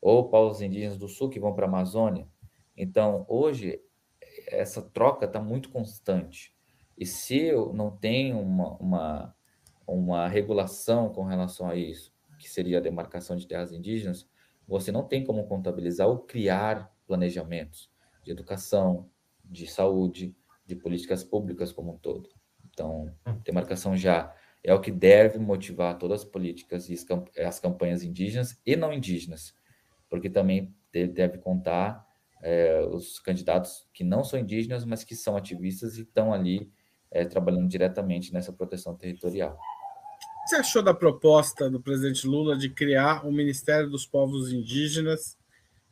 ou povos indígenas do sul que vão para a Amazônia. Então, hoje, essa troca está muito constante. E se eu não tenho uma, uma uma regulação com relação a isso, que seria a demarcação de terras indígenas, você não tem como contabilizar ou criar planejamentos de educação, de saúde, de políticas públicas como um todo. Então, demarcação já é o que deve motivar todas as políticas e as campanhas indígenas e não indígenas, porque também deve contar é, os candidatos que não são indígenas, mas que são ativistas e estão ali é, trabalhando diretamente nessa proteção territorial você achou da proposta do presidente Lula de criar o Ministério dos Povos Indígenas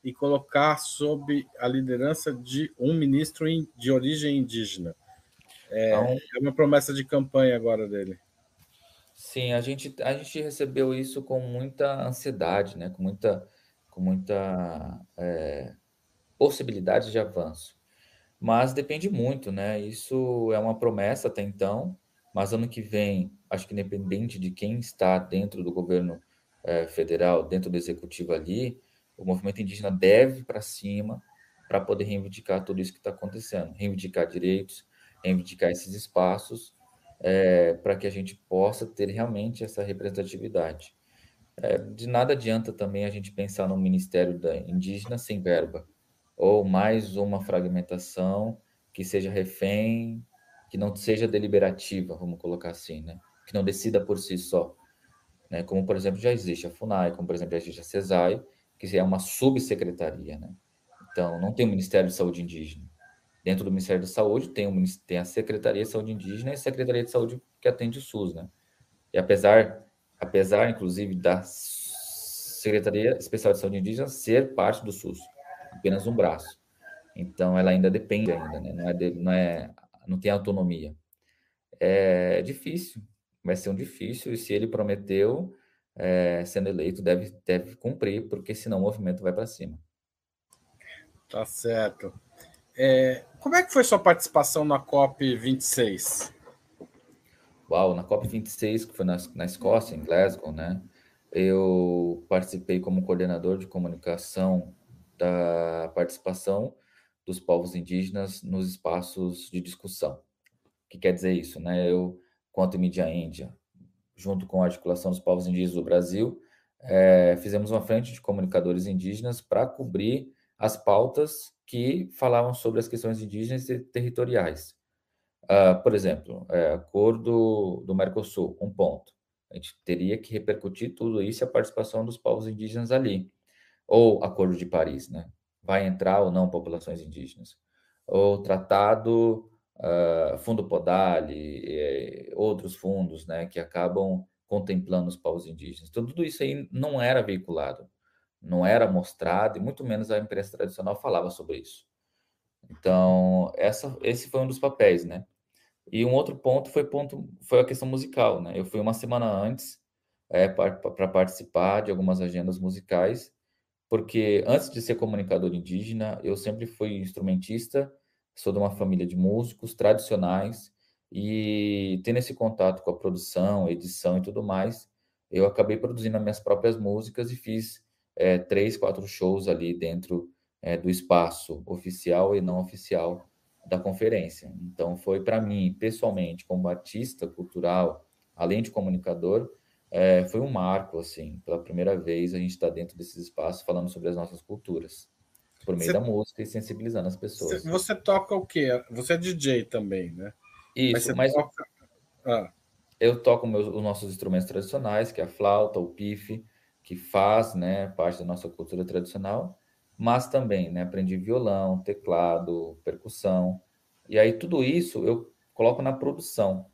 e colocar sob a liderança de um ministro de origem indígena? É, então, é uma promessa de campanha agora dele. Sim, a gente, a gente recebeu isso com muita ansiedade, né? com muita, com muita é, possibilidade de avanço. Mas depende muito, né? Isso é uma promessa até então, mas ano que vem acho que independente de quem está dentro do governo é, federal, dentro do executivo ali, o movimento indígena deve para cima para poder reivindicar tudo isso que está acontecendo, reivindicar direitos, reivindicar esses espaços, é, para que a gente possa ter realmente essa representatividade. É, de nada adianta também a gente pensar no Ministério da Indígena sem verba, ou mais uma fragmentação que seja refém, que não seja deliberativa, vamos colocar assim, né? que não decida por si só. Né? Como, por exemplo, já existe a FUNAI, como, por exemplo, já existe a CESAI, que é uma subsecretaria. Né? Então, não tem o Ministério de Saúde Indígena. Dentro do Ministério da Saúde tem, o, tem a Secretaria de Saúde Indígena e a Secretaria de Saúde que atende o SUS. Né? E apesar, apesar, inclusive, da Secretaria Especial de Saúde Indígena ser parte do SUS, apenas um braço. Então, ela ainda depende ainda, né? não, é de, não, é, não tem autonomia. É difícil, vai ser um difícil, e se ele prometeu, é, sendo eleito, deve, deve cumprir, porque senão o movimento vai para cima. Tá certo. É, como é que foi sua participação na COP26? Uau, na COP26, que foi na, na Escócia, em Glasgow, né? Eu participei como coordenador de comunicação da participação dos povos indígenas nos espaços de discussão. O que quer dizer isso, né? Eu quanto Mídia Índia, junto com a articulação dos povos indígenas do Brasil, é, fizemos uma frente de comunicadores indígenas para cobrir as pautas que falavam sobre as questões indígenas e territoriais. Uh, por exemplo, é, acordo do Mercosul, um ponto. A gente teria que repercutir tudo isso e a participação dos povos indígenas ali. Ou Acordo de Paris, né? Vai entrar ou não populações indígenas. Ou Tratado uh, Fundo Podali, e, outros fundos, né, que acabam contemplando os povos indígenas. Então, tudo isso aí não era veiculado não era mostrado, e muito menos a imprensa tradicional falava sobre isso. Então, essa, esse foi um dos papéis, né? E um outro ponto foi, ponto, foi a questão musical, né? Eu fui uma semana antes é, para participar de algumas agendas musicais, porque antes de ser comunicador indígena, eu sempre fui instrumentista, sou de uma família de músicos tradicionais, e tendo esse contato com a produção, edição e tudo mais, eu acabei produzindo as minhas próprias músicas e fiz é, três, quatro shows ali dentro é, do espaço oficial e não oficial da conferência. Então, foi para mim, pessoalmente, como artista cultural, além de comunicador, é, foi um marco, assim, pela primeira vez a gente está dentro desses espaços falando sobre as nossas culturas, por meio você, da música e sensibilizando as pessoas. Você toca o quê? Você é DJ também, né? Isso, mas, mas toca... ah. eu toco meus, os nossos instrumentos tradicionais, que é a flauta, o pife, que faz né, parte da nossa cultura tradicional, mas também né, aprendi violão, teclado, percussão, e aí tudo isso eu coloco na produção.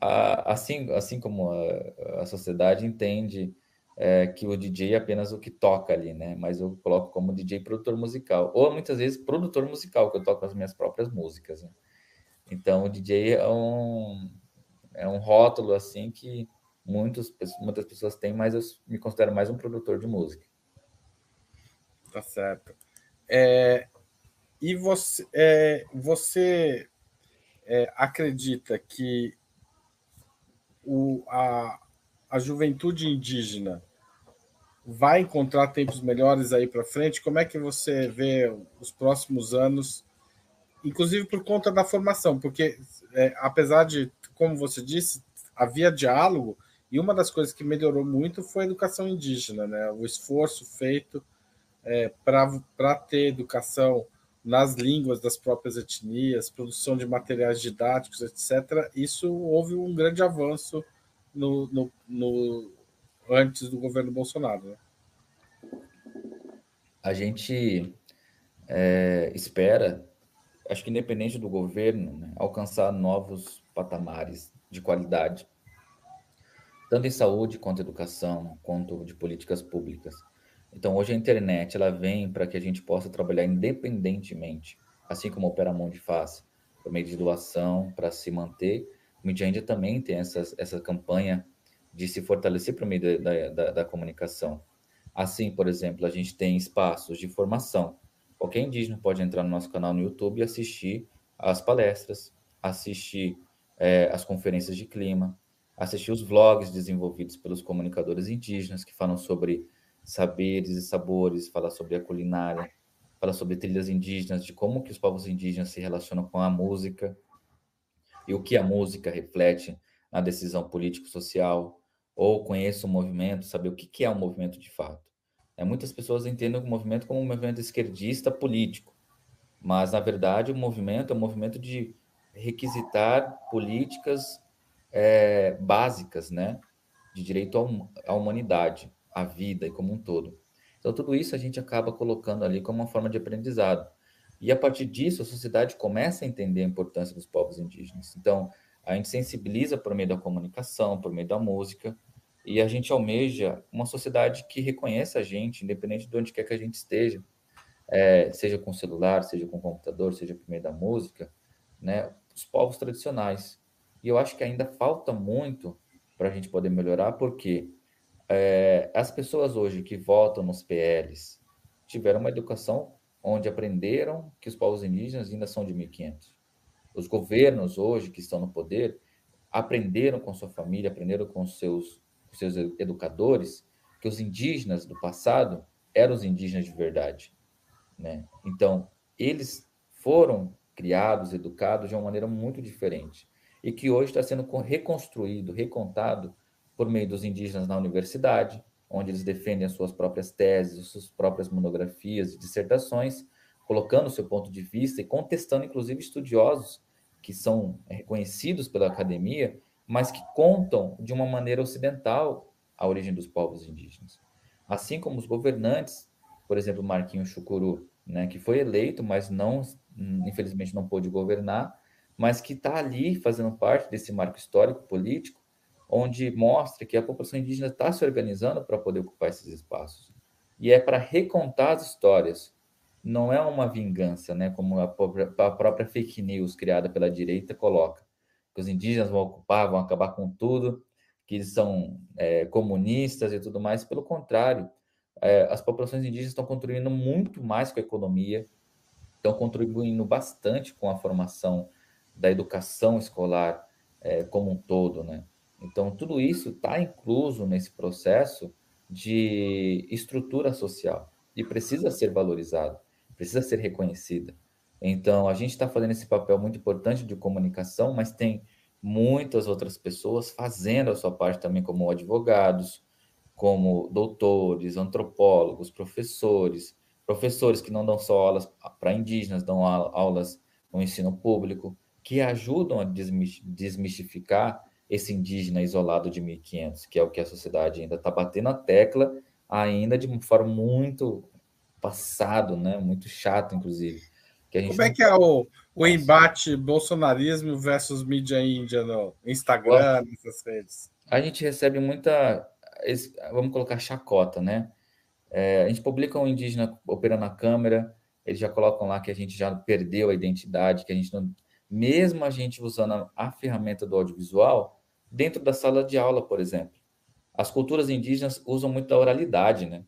Assim, assim como a, a sociedade entende é, que o DJ é apenas o que toca ali, né? Mas eu coloco como DJ produtor musical, ou muitas vezes produtor musical, que eu toco as minhas próprias músicas. Né? Então, o DJ é um, é um rótulo assim que muitos, muitas pessoas têm, mas eu me considero mais um produtor de música. Tá certo. É, e você, é, você é, acredita que o, a, a juventude indígena vai encontrar tempos melhores aí para frente? Como é que você vê os próximos anos, inclusive por conta da formação? Porque, é, apesar de, como você disse, havia diálogo, e uma das coisas que melhorou muito foi a educação indígena, né? o esforço feito é, para ter educação nas línguas das próprias etnias, produção de materiais didáticos, etc. Isso houve um grande avanço no, no, no antes do governo Bolsonaro. Né? A gente é, espera, acho que independente do governo, né, alcançar novos patamares de qualidade tanto em saúde quanto educação, quanto de políticas públicas. Então, hoje a internet ela vem para que a gente possa trabalhar independentemente, assim como o Operamundi faz, por meio de doação para se manter. O Midia também tem essas, essa campanha de se fortalecer por meio da, da, da comunicação. Assim, por exemplo, a gente tem espaços de formação. Qualquer indígena pode entrar no nosso canal no YouTube e assistir às palestras, assistir é, às conferências de clima, assistir os vlogs desenvolvidos pelos comunicadores indígenas que falam sobre saberes e sabores, fala sobre a culinária, fala sobre trilhas indígenas, de como que os povos indígenas se relacionam com a música e o que a música reflete na decisão político-social, ou conheça o movimento, saber o que, que é um movimento de fato. É, muitas pessoas entendem o movimento como um movimento esquerdista político, mas, na verdade, o movimento é um movimento de requisitar políticas é, básicas, né, de direito à humanidade, à vida e como um todo. Então, tudo isso a gente acaba colocando ali como uma forma de aprendizado. E a partir disso, a sociedade começa a entender a importância dos povos indígenas. Então, a gente sensibiliza por meio da comunicação, por meio da música, e a gente almeja uma sociedade que reconheça a gente, independente de onde quer que a gente esteja, é, seja com celular, seja com computador, seja por meio da música, né? Os povos tradicionais. E eu acho que ainda falta muito para a gente poder melhorar, porque é, as pessoas hoje que votam nos PLs tiveram uma educação onde aprenderam que os povos indígenas ainda são de 1500. Os governos hoje que estão no poder aprenderam com sua família, aprenderam com seus, com seus educadores que os indígenas do passado eram os indígenas de verdade, né? Então, eles foram criados, educados de uma maneira muito diferente e que hoje está sendo reconstruído, recontado por meio dos indígenas na universidade, onde eles defendem as suas próprias teses, as suas próprias monografias e dissertações, colocando o seu ponto de vista e contestando, inclusive, estudiosos que são reconhecidos pela academia, mas que contam de uma maneira ocidental a origem dos povos indígenas. Assim como os governantes, por exemplo, Marquinhos Chucuru, né, que foi eleito, mas não, infelizmente, não pôde governar, mas que está ali fazendo parte desse marco histórico político, onde mostra que a população indígena está se organizando para poder ocupar esses espaços. e é para recontar as histórias. Não é uma vingança, né? Como a própria, a própria fake news criada pela direita coloca. Que os indígenas vão ocupar, vão acabar com tudo, que eles são é, comunistas e tudo mais. Pelo contrário, é, as populações indígenas estão contribuindo muito mais com a economia, estão contribuindo bastante com a formação da educação escolar é, como um todo, né? Então, tudo isso está incluso nesse processo de estrutura social e precisa ser valorizado, precisa ser reconhecida. Então, a gente está fazendo esse papel muito importante de comunicação, mas tem muitas outras pessoas fazendo a sua parte também, como advogados, como doutores, antropólogos, professores, professores que não dão só aulas para indígenas, dão aulas no ensino público, que ajudam a desmistificar esse indígena isolado de 1500, que é o que a sociedade ainda está batendo a tecla, ainda de uma forma muito passado, né? Muito chato, inclusive. Como é que é o, o embate bolsonarismo versus mídia índia no Instagram, nessas redes? A gente recebe muita, vamos colocar chacota, né? É, a gente publica um indígena operando a câmera, eles já colocam lá que a gente já perdeu a identidade, que a gente não, mesmo a gente usando a, a ferramenta do audiovisual, dentro da sala de aula, por exemplo. As culturas indígenas usam muito a oralidade, né?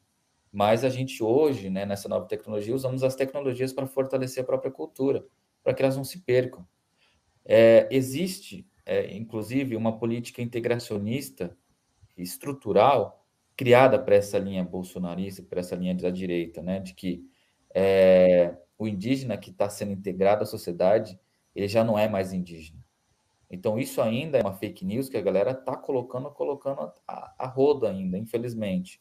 Mas a gente hoje, né, nessa nova tecnologia, usamos as tecnologias para fortalecer a própria cultura, para que elas não se percam. É, existe, é, inclusive, uma política integracionista estrutural criada para essa linha bolsonarista, para essa linha da direita, né, de que é, o indígena que está sendo integrado à sociedade, ele já não é mais indígena. Então, isso ainda é uma fake news que a galera está colocando, colocando a, a roda ainda, infelizmente,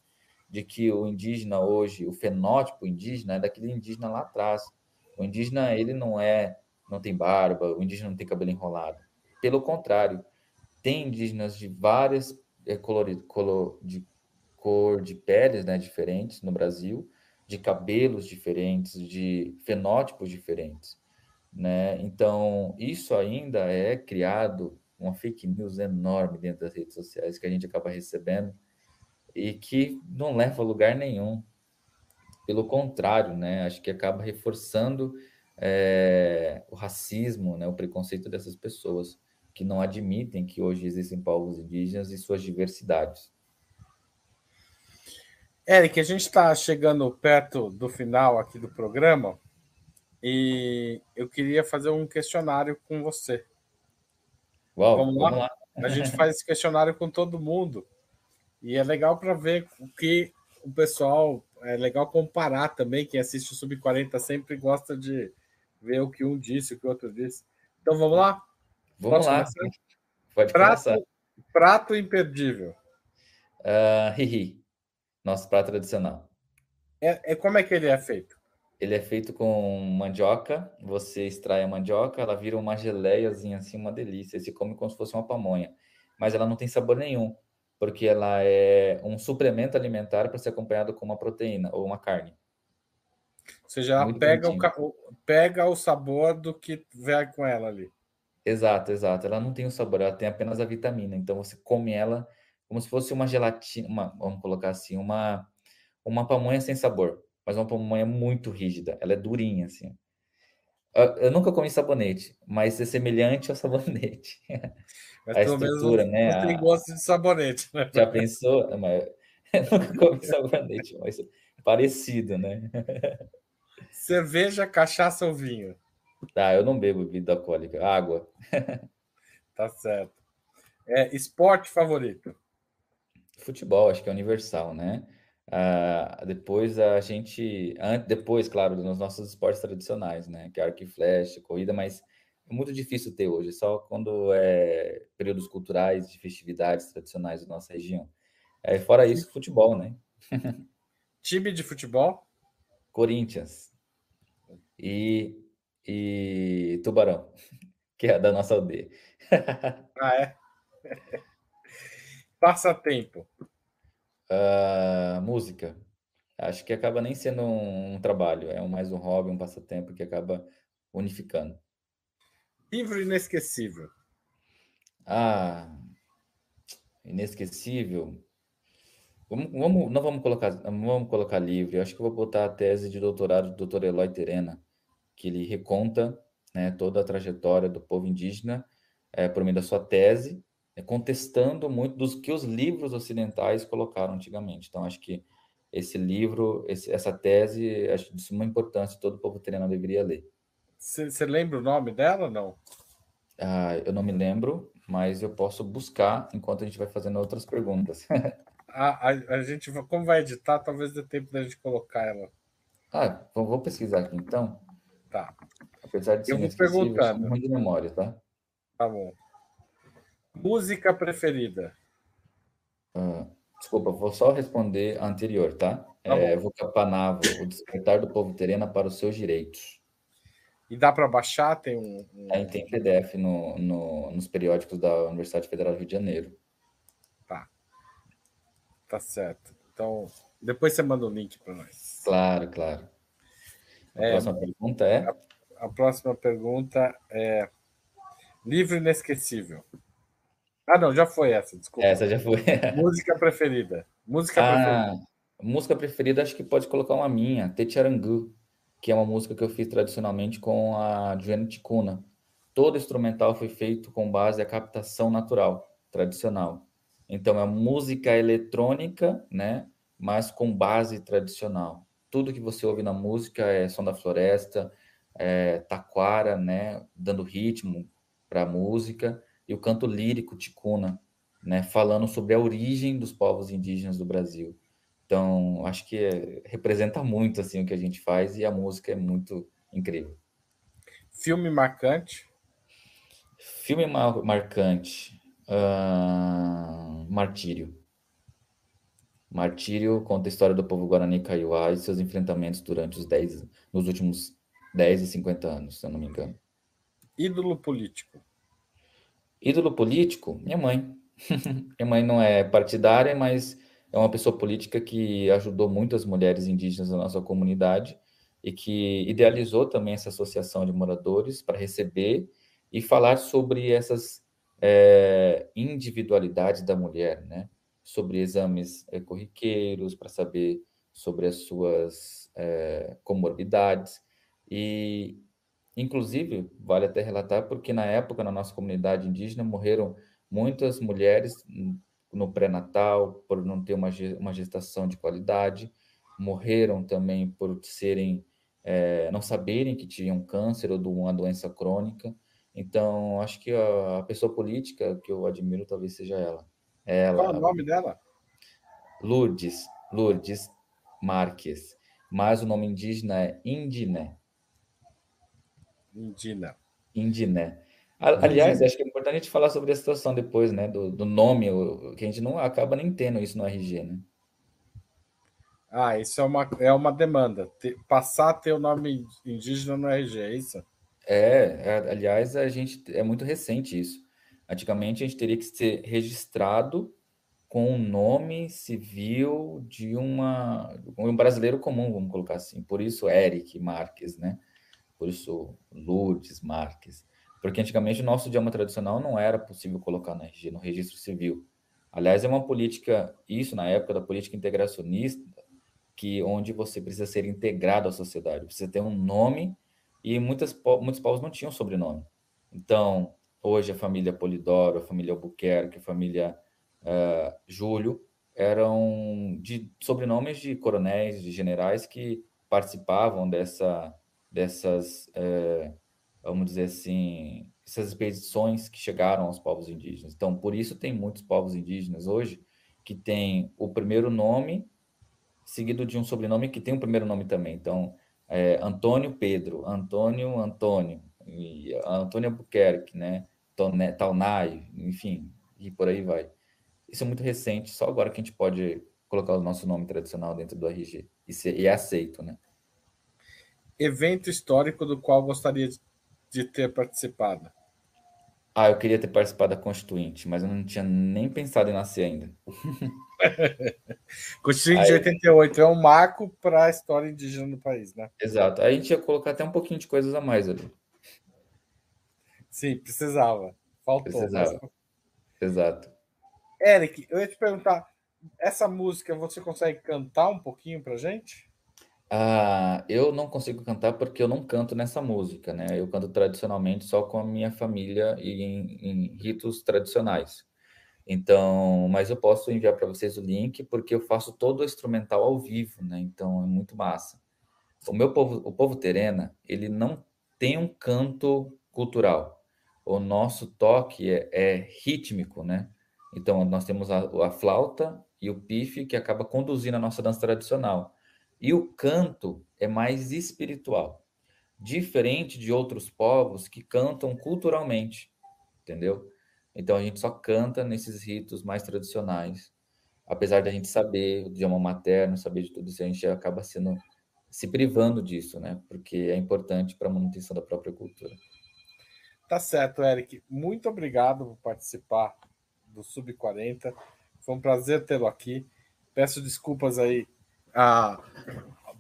de que o indígena hoje, o fenótipo indígena é daquele indígena lá atrás. O indígena, ele não é, não tem barba, o indígena não tem cabelo enrolado. Pelo contrário, tem indígenas de várias é, color, color, de cor de peles né, diferentes no Brasil, de cabelos diferentes, de fenótipos diferentes. Né? Então, isso ainda é criado uma fake news enorme dentro das redes sociais que a gente acaba recebendo e que não leva a lugar nenhum. Pelo contrário, né? Acho que acaba reforçando é, o racismo, né? o preconceito dessas pessoas que não admitem que hoje existem povos indígenas e suas diversidades. Eric, a gente está chegando perto do final aqui do programa e eu queria fazer um questionário com você. Uau, vamos, lá? vamos lá. A gente *laughs* faz esse questionário com todo mundo. E é legal para ver o que o pessoal. É legal comparar também. Quem assiste o Sub-40 sempre gosta de ver o que um disse, o que o outro disse. Então vamos lá? Vamos lá. *laughs* Pode prato, começar. Prato imperdível. Uh, *laughs* hihi. Nosso prato tradicional. É, é, como é que ele é feito? Ele é feito com mandioca, você extrai a mandioca, ela vira uma geleiazinha assim, uma delícia. Você come como se fosse uma pamonha, mas ela não tem sabor nenhum, porque ela é um suplemento alimentar para ser acompanhado com uma proteína ou uma carne. Ou seja, ela pega o, pega o sabor do que vem com ela ali. Exato, exato. Ela não tem o sabor, ela tem apenas a vitamina. Então você come ela como se fosse uma gelatina, uma, vamos colocar assim, uma, uma pamonha sem sabor mas uma pamonha muito rígida. Ela é durinha, assim. Eu, eu nunca comi sabonete, mas é semelhante ao sabonete. *laughs* Mas a estrutura, menos né? Tem gosto de sabonete, né? Já pensou? *laughs* Eu nunca comi *laughs* sabonete, mas é parecido, né? Cerveja, cachaça ou vinho? Tá, eu não bebo bebida alcoólica. Água. tá certo. É, esporte favorito? Futebol, acho que é universal, né? Uh, depois a gente, depois, claro, dos nossos esportes tradicionais, né? Que é arco e flecha, corrida, mas é muito difícil ter hoje, só quando é períodos culturais, de festividades tradicionais da nossa região. É, fora isso, futebol, né? *laughs* Time de futebol? Corinthians. E, e Tubarão, *laughs* que é da nossa aldeia. *laughs* ah, é? Passatempo. Uh, música. Acho que acaba nem sendo um, um, trabalho, é mais um hobby, um passatempo que acaba unificando. Livro inesquecível. Ah, inesquecível. Vamos, vamos, não vamos colocar, vamos colocar livre. Eu acho que eu vou botar a tese de doutorado do Dr. Eloy Terena, que ele reconta né, toda a trajetória do povo indígena é, por meio da sua tese, é, contestando muito dos que os livros ocidentais colocaram antigamente. Então, acho que esse livro, esse, essa tese, acho de suma importância, todo o povo tereno deveria ler. Você lembra o nome dela ou não? Ah, eu não me lembro, mas eu posso buscar enquanto a gente vai fazendo outras perguntas. *laughs* a, a, a, gente, como vai editar, talvez dê tempo da gente colocar ela. Ah, vou pesquisar aqui então. Tá. Apesar de ser eu vou perguntando. ruim de memória, tá? Tá bom. Música preferida? Ah, desculpa, vou só responder a anterior, tá? tá é, Vocapanavo, o despertar do povo terena para os seus direitos. E dá para baixar? Tem um. um... É, tem PDF no, no, nos periódicos da Universidade Federal do Rio de Janeiro. Tá. Tá certo. Então, depois você manda o um link para nós. Claro, claro. A é, próxima pergunta é. A, a próxima pergunta é. Livro inesquecível. Ah, não, já foi essa, desculpa. Essa já foi. *laughs* música preferida. Música ah, preferida. Música preferida, acho que pode colocar uma minha, Techarangu, que é uma música que eu fiz tradicionalmente com a Joana Ticuna. Todo instrumental foi feito com base a captação natural, tradicional. Então é música eletrônica, né, mas com base tradicional. Tudo que você ouve na música é som da floresta, é taquara, né, dando ritmo para a música e o canto lírico ticuna, né, falando sobre a origem dos povos indígenas do Brasil. Então, acho que é, representa muito assim o que a gente faz e a música é muito incrível. Filme marcante? Filme mar marcante. Uh, Martírio. Martírio conta a história do povo Guarani Kaiowá e seus enfrentamentos durante os 10, nos últimos 10 e 50 anos, se eu não me engano. Ídolo político. Ídolo político, minha mãe. *laughs* minha mãe não é partidária, mas é uma pessoa política que ajudou muitas mulheres indígenas da nossa comunidade e que idealizou também essa associação de moradores para receber e falar sobre essas é, individualidades da mulher, né? Sobre exames é, corriqueiros, para saber sobre as suas é, comorbidades. E Inclusive, vale até relatar, porque na época, na nossa comunidade indígena, morreram muitas mulheres no pré-natal, por não ter uma, gestação de qualidade, morreram também por serem, é, não saberem que tinham câncer ou de uma doença crônica. Então, acho que a, a pessoa política que eu admiro talvez seja ela. ela Qual é o nome dela? Lourdes, Lourdes Marques. Mas o nome indígena é Indiné. Indina. Indiné. Aliás, acho que é importante a gente falar sobre a situação depois, né? Do, do nome, que a gente não acaba nem tendo isso no RG, né? Ah, isso é uma, é uma demanda. Ter, passar a ter o nome indígena no RG, é isso? É, é, aliás, a gente é muito recente isso. Antigamente a gente teria que ser registrado com o nome civil de uma um brasileiro comum, vamos colocar assim. Por isso, Eric Marques, né? Por isso Lourdes Marques, porque antigamente o nosso idioma tradicional não era possível colocar no, RG, no registro civil. Aliás, é uma política, isso na época da política integracionista, que onde você precisa ser integrado à sociedade, precisa ter um nome e muitas, muitos povos não tinham sobrenome. Então, hoje a família Polidoro, a família Albuquerque, a família uh, Júlio eram de sobrenomes de coronéis, de generais que participavam dessa dessas, é, vamos dizer assim, essas expedições que chegaram aos povos indígenas. Então, por isso tem muitos povos indígenas hoje que tem o primeiro nome seguido de um sobrenome que tem um primeiro nome também. Então, é, Antônio Pedro, Antônio Antônio, e Antônio Albuquerque, né? Taunay, enfim, e por aí vai. Isso é muito recente, só agora que a gente pode colocar o nosso nome tradicional dentro do RG e, ser, e é aceito, né? Evento histórico do qual gostaria de ter participado? Ah, eu queria ter participado da Constituinte, mas eu não tinha nem pensado em nascer ainda. *laughs* Constituinte de 88 é um marco para a história indígena do país, né? Exato. Aí a gente ia colocar até um pouquinho de coisas a mais ali. Sim, precisava. Faltou. Precisava. Mas... Exato. Eric, eu ia te perguntar, essa música você consegue cantar um pouquinho para gente? Ah, eu não consigo cantar porque eu não canto nessa música, né? Eu canto tradicionalmente só com a minha família e em, em ritos tradicionais. Então, mas eu posso enviar para vocês o link porque eu faço todo o instrumental ao vivo, né? Então é muito massa. O meu povo, o povo terena, ele não tem um canto cultural. O nosso toque é, é rítmico, né? Então nós temos a, a flauta e o pife que acaba conduzindo a nossa dança tradicional. E o canto é mais espiritual, diferente de outros povos que cantam culturalmente, entendeu? Então a gente só canta nesses ritos mais tradicionais. Apesar de a gente saber o idioma materno, saber de tudo isso, a gente acaba sendo se privando disso, né? Porque é importante para a manutenção da própria cultura. Tá certo, Eric. Muito obrigado por participar do Sub 40. Foi um prazer tê-lo aqui. Peço desculpas aí a,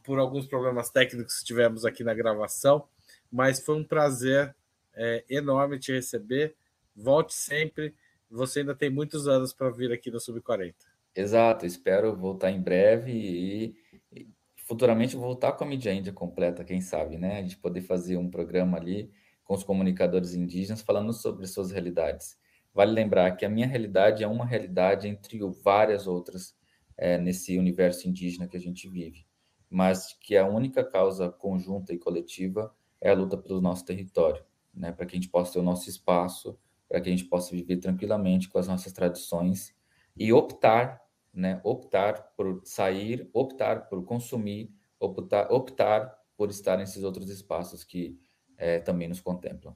por alguns problemas técnicos que tivemos aqui na gravação, mas foi um prazer é, enorme te receber. Volte sempre. Você ainda tem muitos anos para vir aqui no Sub 40. Exato, espero voltar em breve e, e futuramente voltar com a mídia índia completa, quem sabe, né? A gente poder fazer um programa ali com os comunicadores indígenas falando sobre suas realidades. Vale lembrar que a minha realidade é uma realidade entre várias outras é, nesse universo indígena que a gente vive, mas que a única causa conjunta e coletiva é a luta pelo nosso território, né, para que a gente possa ter o nosso espaço, para que a gente possa viver tranquilamente com as nossas tradições e optar, né, optar por sair, optar por consumir, optar, optar por estar nesses outros espaços que é, também nos contemplam.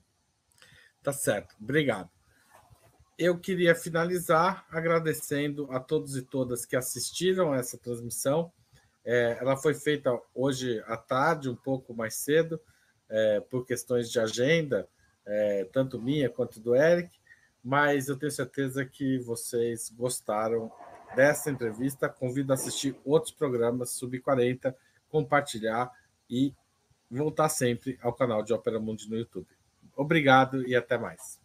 Tá certo, obrigado eu queria finalizar agradecendo a todos e todas que assistiram a essa transmissão. É, ela foi feita hoje à tarde, um pouco mais cedo, é, por questões de agenda, é, tanto minha quanto do Eric, mas eu tenho certeza que vocês gostaram dessa entrevista. Convido a assistir outros programas Sub 40, compartilhar e voltar sempre ao canal de Opera Mundi no YouTube. Obrigado e até mais.